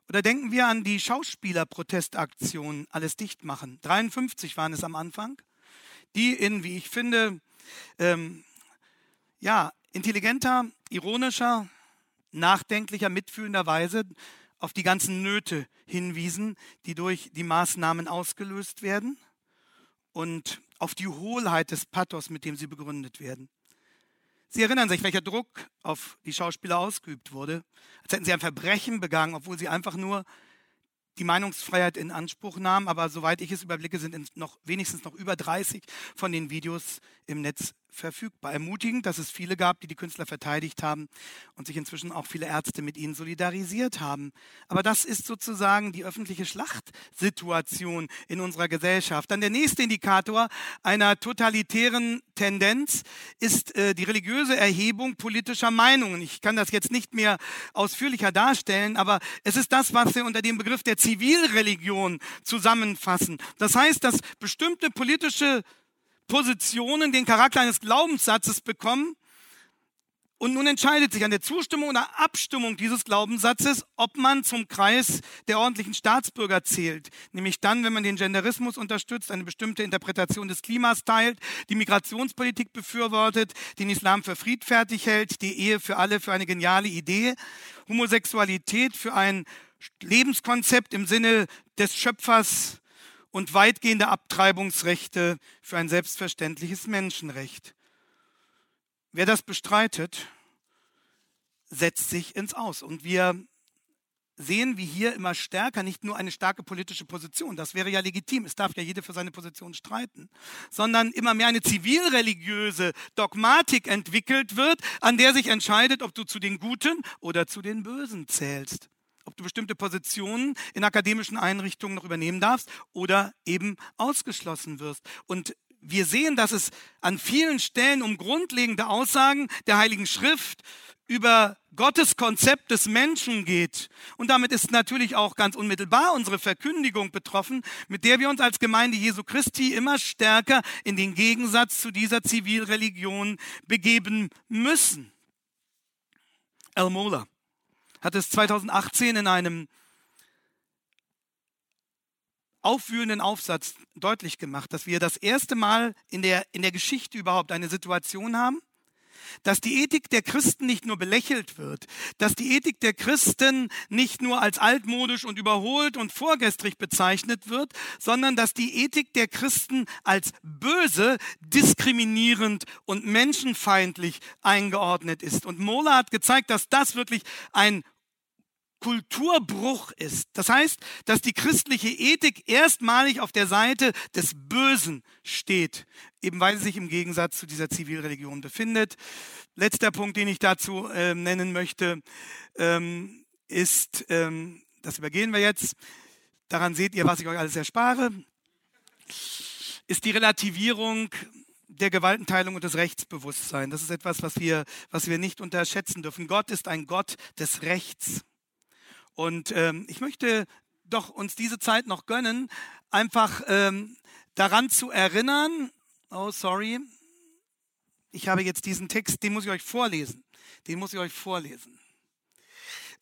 [SPEAKER 1] Oder denken wir an die Schauspielerprotestaktion Alles dicht machen. 53 waren es am Anfang, die in, wie ich finde, ähm, ja, intelligenter, ironischer, nachdenklicher, mitfühlender Weise auf die ganzen Nöte hinwiesen, die durch die Maßnahmen ausgelöst werden und auf die Hohlheit des Pathos, mit dem sie begründet werden. Sie erinnern sich, welcher Druck auf die Schauspieler ausgeübt wurde, als hätten sie ein Verbrechen begangen, obwohl sie einfach nur die Meinungsfreiheit in Anspruch nahmen. Aber soweit ich es überblicke, sind noch wenigstens noch über 30 von den Videos im Netz verfügbar. Ermutigend, dass es viele gab, die die Künstler verteidigt haben und sich inzwischen auch viele Ärzte mit ihnen solidarisiert haben. Aber das ist sozusagen die öffentliche Schlachtsituation in unserer Gesellschaft. Dann der nächste Indikator einer totalitären Tendenz ist äh, die religiöse Erhebung politischer Meinungen. Ich kann das jetzt nicht mehr ausführlicher darstellen, aber es ist das, was wir unter dem Begriff der Zivilreligion zusammenfassen. Das heißt, dass bestimmte politische Positionen den Charakter eines Glaubenssatzes bekommen. Und nun entscheidet sich an der Zustimmung oder Abstimmung dieses Glaubenssatzes, ob man zum Kreis der ordentlichen Staatsbürger zählt. Nämlich dann, wenn man den Genderismus unterstützt, eine bestimmte Interpretation des Klimas teilt, die Migrationspolitik befürwortet, den Islam für friedfertig hält, die Ehe für alle für eine geniale Idee, Homosexualität für ein Lebenskonzept im Sinne des Schöpfers und weitgehende Abtreibungsrechte für ein selbstverständliches Menschenrecht. Wer das bestreitet, setzt sich ins Aus. Und wir sehen, wie hier immer stärker nicht nur eine starke politische Position, das wäre ja legitim, es darf ja jeder für seine Position streiten, sondern immer mehr eine zivilreligiöse Dogmatik entwickelt wird, an der sich entscheidet, ob du zu den Guten oder zu den Bösen zählst ob du bestimmte Positionen in akademischen Einrichtungen noch übernehmen darfst oder eben ausgeschlossen wirst. Und wir sehen, dass es an vielen Stellen um grundlegende Aussagen der Heiligen Schrift über Gottes Konzept des Menschen geht. Und damit ist natürlich auch ganz unmittelbar unsere Verkündigung betroffen, mit der wir uns als Gemeinde Jesu Christi immer stärker in den Gegensatz zu dieser Zivilreligion begeben müssen. El Mola hat es 2018 in einem aufwühlenden Aufsatz deutlich gemacht, dass wir das erste Mal in der, in der Geschichte überhaupt eine Situation haben, dass die Ethik der Christen nicht nur belächelt wird, dass die Ethik der Christen nicht nur als altmodisch und überholt und vorgestrig bezeichnet wird, sondern dass die Ethik der Christen als böse, diskriminierend und menschenfeindlich eingeordnet ist. Und Mola hat gezeigt, dass das wirklich ein Kulturbruch ist. Das heißt, dass die christliche Ethik erstmalig auf der Seite des Bösen steht, eben weil sie sich im Gegensatz zu dieser Zivilreligion befindet. Letzter Punkt, den ich dazu äh, nennen möchte, ähm, ist, ähm, das übergehen wir jetzt, daran seht ihr, was ich euch alles erspare, ist die Relativierung der Gewaltenteilung und des Rechtsbewusstseins. Das ist etwas, was wir, was wir nicht unterschätzen dürfen. Gott ist ein Gott des Rechts. Und ähm, ich möchte doch uns diese Zeit noch gönnen, einfach ähm, daran zu erinnern, oh sorry, ich habe jetzt diesen Text, den muss ich euch vorlesen. Den muss ich euch vorlesen.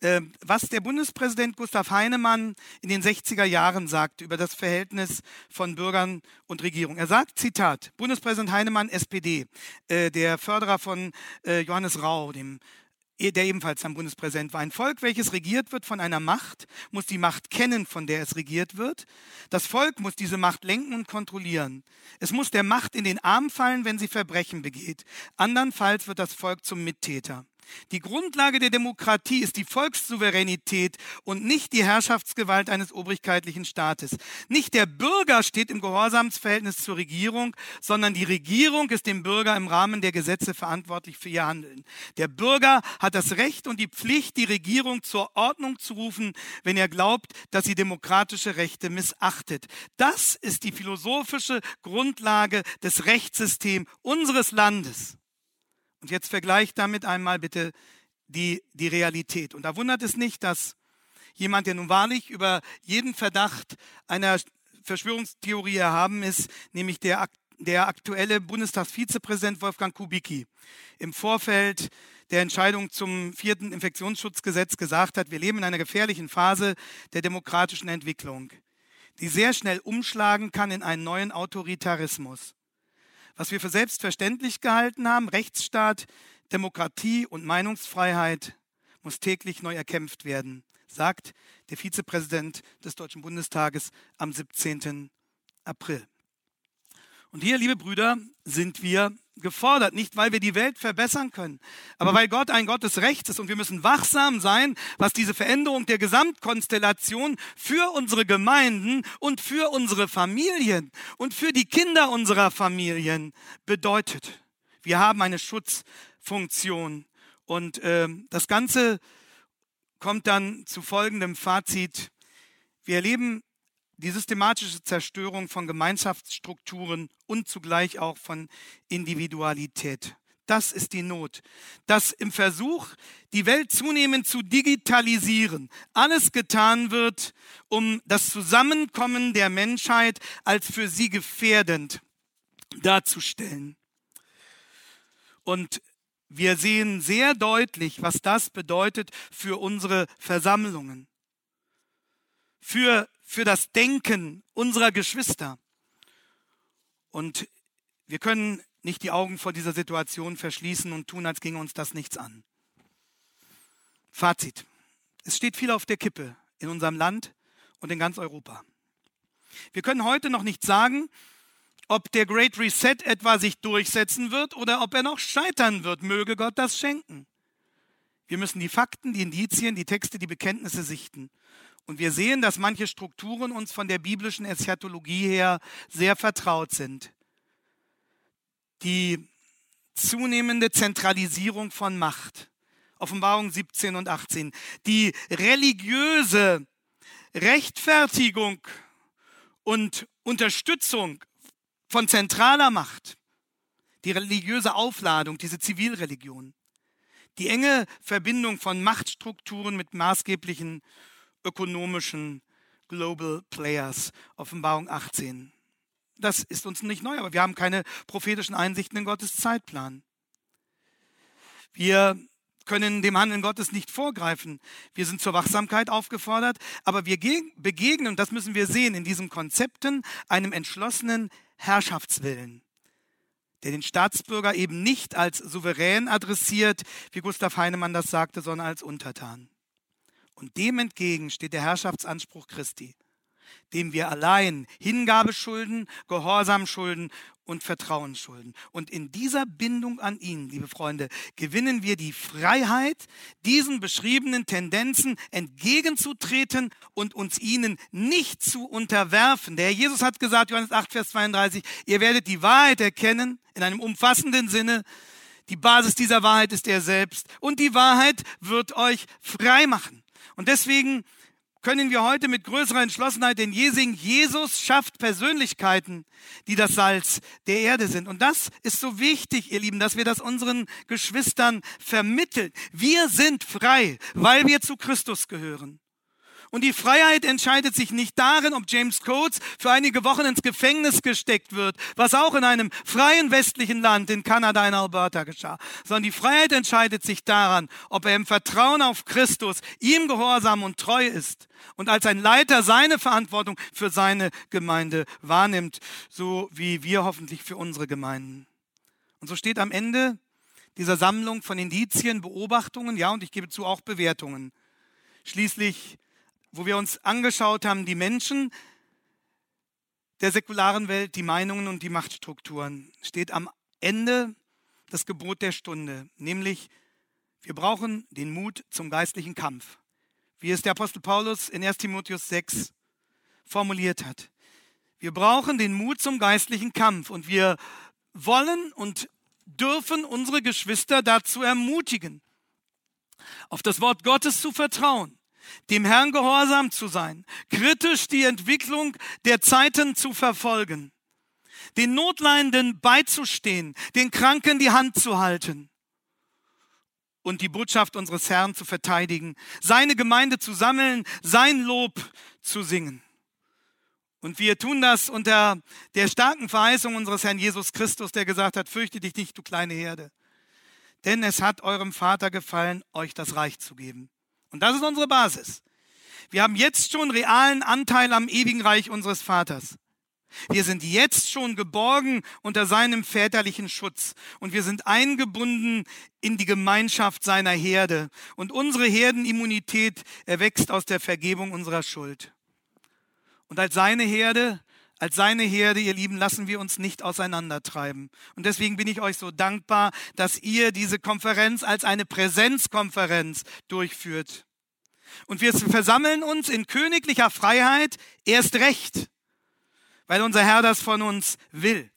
[SPEAKER 1] Ähm, was der Bundespräsident Gustav Heinemann in den 60er Jahren sagte über das Verhältnis von Bürgern und Regierung. Er sagt, Zitat, Bundespräsident Heinemann, SPD, äh, der Förderer von äh, Johannes Rau, dem der ebenfalls am Bundespräsident war. Ein Volk, welches regiert wird von einer Macht, muss die Macht kennen, von der es regiert wird. Das Volk muss diese Macht lenken und kontrollieren. Es muss der Macht in den Arm fallen, wenn sie Verbrechen begeht. Andernfalls wird das Volk zum Mittäter. Die Grundlage der Demokratie ist die Volkssouveränität und nicht die Herrschaftsgewalt eines obrigkeitlichen Staates. Nicht der Bürger steht im Gehorsamsverhältnis zur Regierung, sondern die Regierung ist dem Bürger im Rahmen der Gesetze verantwortlich für ihr Handeln. Der Bürger hat das Recht und die Pflicht, die Regierung zur Ordnung zu rufen, wenn er glaubt, dass sie demokratische Rechte missachtet. Das ist die philosophische Grundlage des Rechtssystems unseres Landes. Und jetzt vergleicht damit einmal bitte die, die Realität. Und da wundert es nicht, dass jemand, der nun wahrlich über jeden Verdacht einer Verschwörungstheorie erhaben ist, nämlich der, der aktuelle Bundestagsvizepräsident Wolfgang Kubicki, im Vorfeld der Entscheidung zum vierten Infektionsschutzgesetz gesagt hat, wir leben in einer gefährlichen Phase der demokratischen Entwicklung, die sehr schnell umschlagen kann in einen neuen Autoritarismus was wir für selbstverständlich gehalten haben, Rechtsstaat, Demokratie und Meinungsfreiheit, muss täglich neu erkämpft werden, sagt der Vizepräsident des Deutschen Bundestages am 17. April. Und hier, liebe Brüder, sind wir gefordert, nicht weil wir die Welt verbessern können, aber weil Gott ein Gott des Rechts ist und wir müssen wachsam sein, was diese Veränderung der Gesamtkonstellation für unsere Gemeinden und für unsere Familien und für die Kinder unserer Familien bedeutet. Wir haben eine Schutzfunktion und äh, das Ganze kommt dann zu folgendem Fazit. Wir erleben die systematische Zerstörung von Gemeinschaftsstrukturen und zugleich auch von Individualität. Das ist die Not. Dass im Versuch, die Welt zunehmend zu digitalisieren, alles getan wird, um das Zusammenkommen der Menschheit als für sie gefährdend darzustellen. Und wir sehen sehr deutlich, was das bedeutet für unsere Versammlungen, für für das Denken unserer Geschwister. Und wir können nicht die Augen vor dieser Situation verschließen und tun, als ginge uns das nichts an. Fazit. Es steht viel auf der Kippe in unserem Land und in ganz Europa. Wir können heute noch nicht sagen, ob der Great Reset etwa sich durchsetzen wird oder ob er noch scheitern wird. Möge Gott das schenken. Wir müssen die Fakten, die Indizien, die Texte, die Bekenntnisse sichten. Und wir sehen, dass manche Strukturen uns von der biblischen Eschatologie her sehr vertraut sind. Die zunehmende Zentralisierung von Macht. Offenbarung 17 und 18. Die religiöse Rechtfertigung und Unterstützung von zentraler Macht. Die religiöse Aufladung, diese Zivilreligion. Die enge Verbindung von Machtstrukturen mit maßgeblichen ökonomischen Global Players, Offenbarung 18. Das ist uns nicht neu, aber wir haben keine prophetischen Einsichten in Gottes Zeitplan. Wir können dem Handeln Gottes nicht vorgreifen. Wir sind zur Wachsamkeit aufgefordert, aber wir begegnen, und das müssen wir sehen, in diesen Konzepten einem entschlossenen Herrschaftswillen, der den Staatsbürger eben nicht als souverän adressiert, wie Gustav Heinemann das sagte, sondern als Untertan. Und dem entgegen steht der Herrschaftsanspruch Christi, dem wir allein Hingabe schulden, Gehorsam schulden und Vertrauen schulden. Und in dieser Bindung an ihn, liebe Freunde, gewinnen wir die Freiheit, diesen beschriebenen Tendenzen entgegenzutreten und uns ihnen nicht zu unterwerfen. Der Herr Jesus hat gesagt, Johannes 8, Vers 32, ihr werdet die Wahrheit erkennen in einem umfassenden Sinne. Die Basis dieser Wahrheit ist er selbst. Und die Wahrheit wird euch frei machen. Und deswegen können wir heute mit größerer Entschlossenheit den je Jesus schafft Persönlichkeiten, die das Salz der Erde sind. Und das ist so wichtig, ihr Lieben, dass wir das unseren Geschwistern vermitteln. Wir sind frei, weil wir zu Christus gehören. Und die Freiheit entscheidet sich nicht darin, ob James Coates für einige Wochen ins Gefängnis gesteckt wird, was auch in einem freien westlichen Land in Kanada in Alberta geschah, sondern die Freiheit entscheidet sich daran, ob er im Vertrauen auf Christus ihm gehorsam und treu ist und als ein Leiter seine Verantwortung für seine Gemeinde wahrnimmt, so wie wir hoffentlich für unsere Gemeinden. Und so steht am Ende dieser Sammlung von Indizien, Beobachtungen, ja, und ich gebe zu auch Bewertungen. Schließlich wo wir uns angeschaut haben, die Menschen der säkularen Welt, die Meinungen und die Machtstrukturen, steht am Ende das Gebot der Stunde, nämlich Wir brauchen den Mut zum geistlichen Kampf, wie es der Apostel Paulus in 1 Timotheus 6 formuliert hat. Wir brauchen den Mut zum geistlichen Kampf und wir wollen und dürfen unsere Geschwister dazu ermutigen, auf das Wort Gottes zu vertrauen, dem Herrn gehorsam zu sein, kritisch die Entwicklung der Zeiten zu verfolgen, den Notleidenden beizustehen, den Kranken die Hand zu halten und die Botschaft unseres Herrn zu verteidigen, seine Gemeinde zu sammeln, sein Lob zu singen. Und wir tun das unter der starken Verheißung unseres Herrn Jesus Christus, der gesagt hat, fürchte dich nicht, du kleine Herde. Denn es hat eurem Vater gefallen, euch das Reich zu geben. Und das ist unsere Basis. Wir haben jetzt schon realen Anteil am ewigen Reich unseres Vaters. Wir sind jetzt schon geborgen unter seinem väterlichen Schutz und wir sind eingebunden in die Gemeinschaft seiner Herde. Und unsere Herdenimmunität erwächst aus der Vergebung unserer Schuld. Und als seine Herde, als seine Herde, ihr Lieben, lassen wir uns nicht auseinandertreiben. Und deswegen bin ich euch so dankbar, dass ihr diese Konferenz als eine Präsenzkonferenz durchführt. Und wir versammeln uns in königlicher Freiheit erst recht, weil unser Herr das von uns will.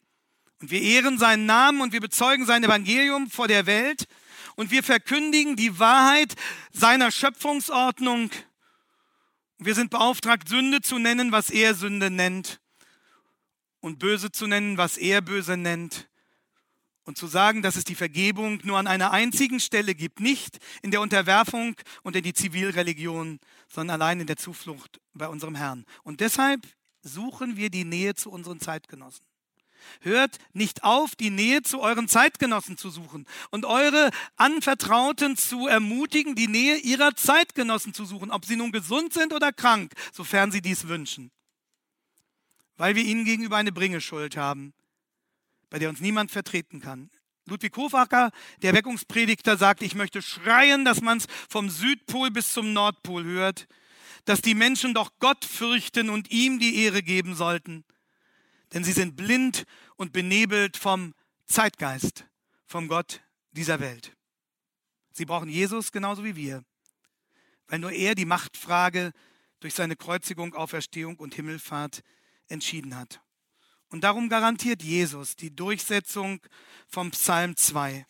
[SPEAKER 1] Und wir ehren seinen Namen und wir bezeugen sein Evangelium vor der Welt und wir verkündigen die Wahrheit seiner Schöpfungsordnung wir sind beauftragt, Sünde zu nennen, was er Sünde nennt, und böse zu nennen, was er böse nennt, und zu sagen, dass es die Vergebung nur an einer einzigen Stelle gibt, nicht in der Unterwerfung und in die Zivilreligion, sondern allein in der Zuflucht bei unserem Herrn. Und deshalb suchen wir die Nähe zu unseren Zeitgenossen. Hört nicht auf, die Nähe zu euren Zeitgenossen zu suchen und eure Anvertrauten zu ermutigen, die Nähe ihrer Zeitgenossen zu suchen, ob sie nun gesund sind oder krank, sofern sie dies wünschen. Weil wir ihnen gegenüber eine Bringeschuld haben, bei der uns niemand vertreten kann. Ludwig Hofacker, der Weckungspredigter, sagt, ich möchte schreien, dass man es vom Südpol bis zum Nordpol hört, dass die Menschen doch Gott fürchten und ihm die Ehre geben sollten denn sie sind blind und benebelt vom Zeitgeist, vom Gott dieser Welt. Sie brauchen Jesus genauso wie wir, weil nur er die Machtfrage durch seine Kreuzigung, Auferstehung und Himmelfahrt entschieden hat. Und darum garantiert Jesus die Durchsetzung vom Psalm 2,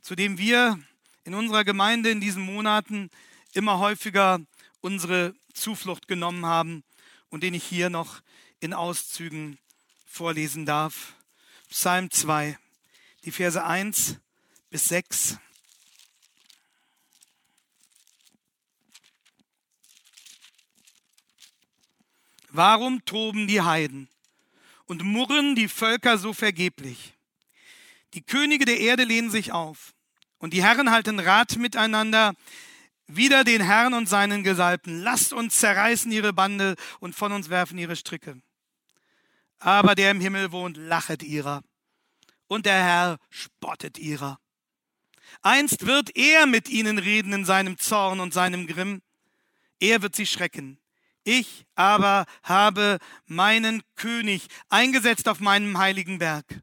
[SPEAKER 1] zu dem wir in unserer Gemeinde in diesen Monaten immer häufiger unsere Zuflucht genommen haben und den ich hier noch in Auszügen vorlesen darf. Psalm 2, die Verse 1 bis 6. Warum toben die Heiden und murren die Völker so vergeblich? Die Könige der Erde lehnen sich auf und die Herren halten Rat miteinander wider den Herrn und seinen Gesalbten. Lasst uns zerreißen ihre Bande und von uns werfen ihre Stricke aber der im Himmel wohnt, lachet ihrer. Und der Herr spottet ihrer. Einst wird er mit ihnen reden in seinem Zorn und seinem Grimm. Er wird sie schrecken. Ich aber habe meinen König eingesetzt auf meinem heiligen Berg.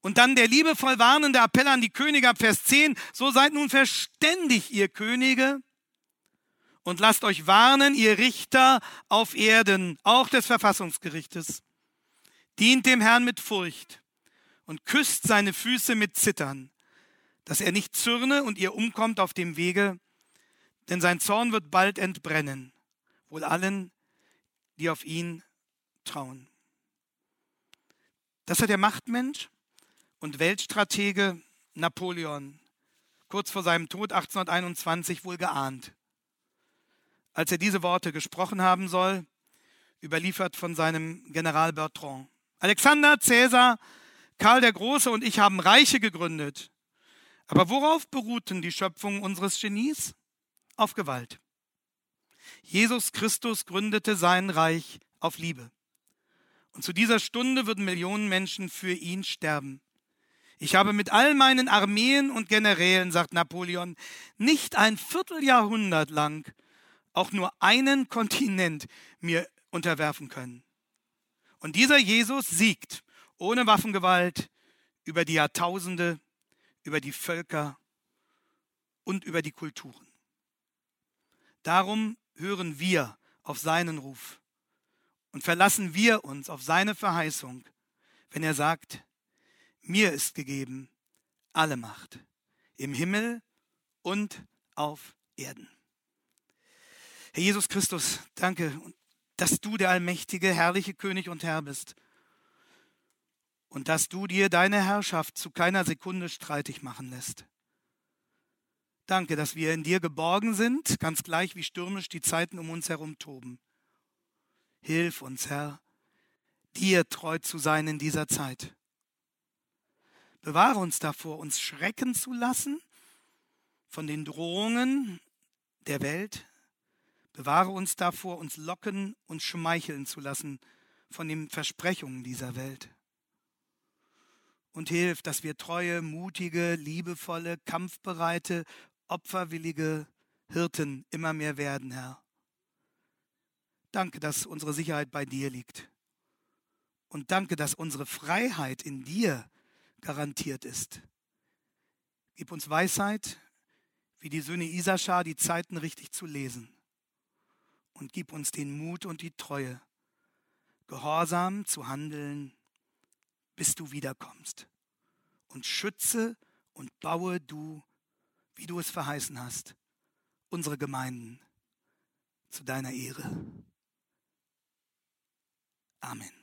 [SPEAKER 1] Und dann der liebevoll warnende Appell an die Könige ab Vers 10, so seid nun verständig, ihr Könige, und lasst euch warnen, ihr Richter auf Erden, auch des Verfassungsgerichtes. Dient dem Herrn mit Furcht und küsst seine Füße mit Zittern, dass er nicht zürne und ihr umkommt auf dem Wege, denn sein Zorn wird bald entbrennen, wohl allen, die auf ihn trauen. Das hat der Machtmensch und Weltstratege Napoleon kurz vor seinem Tod 1821 wohl geahnt als er diese Worte gesprochen haben soll, überliefert von seinem General Bertrand. Alexander, Cäsar, Karl der Große und ich haben Reiche gegründet. Aber worauf beruhten die Schöpfungen unseres Genies? Auf Gewalt. Jesus Christus gründete sein Reich auf Liebe. Und zu dieser Stunde würden Millionen Menschen für ihn sterben. Ich habe mit all meinen Armeen und Generälen, sagt Napoleon, nicht ein Vierteljahrhundert lang auch nur einen Kontinent mir unterwerfen können. Und dieser Jesus siegt ohne Waffengewalt über die Jahrtausende, über die Völker und über die Kulturen. Darum hören wir auf seinen Ruf und verlassen wir uns auf seine Verheißung, wenn er sagt, mir ist gegeben alle Macht im Himmel und auf Erden. Herr Jesus Christus, danke, dass du der allmächtige, herrliche König und Herr bist und dass du dir deine Herrschaft zu keiner Sekunde streitig machen lässt. Danke, dass wir in dir geborgen sind, ganz gleich wie stürmisch die Zeiten um uns herum toben. Hilf uns, Herr, dir treu zu sein in dieser Zeit. Bewahre uns davor, uns schrecken zu lassen von den Drohungen der Welt. Bewahre uns davor, uns locken und schmeicheln zu lassen von den Versprechungen dieser Welt und hilf, dass wir treue, mutige, liebevolle, kampfbereite opferwillige Hirten immer mehr werden, Herr. Danke, dass unsere Sicherheit bei dir liegt. Und danke, dass unsere Freiheit in dir garantiert ist. Gib uns Weisheit, wie die Söhne Isaschar, die Zeiten richtig zu lesen. Und gib uns den Mut und die Treue, gehorsam zu handeln, bis du wiederkommst. Und schütze und baue du wie du es verheißen hast, unsere Gemeinden zu deiner Ehre. Amen.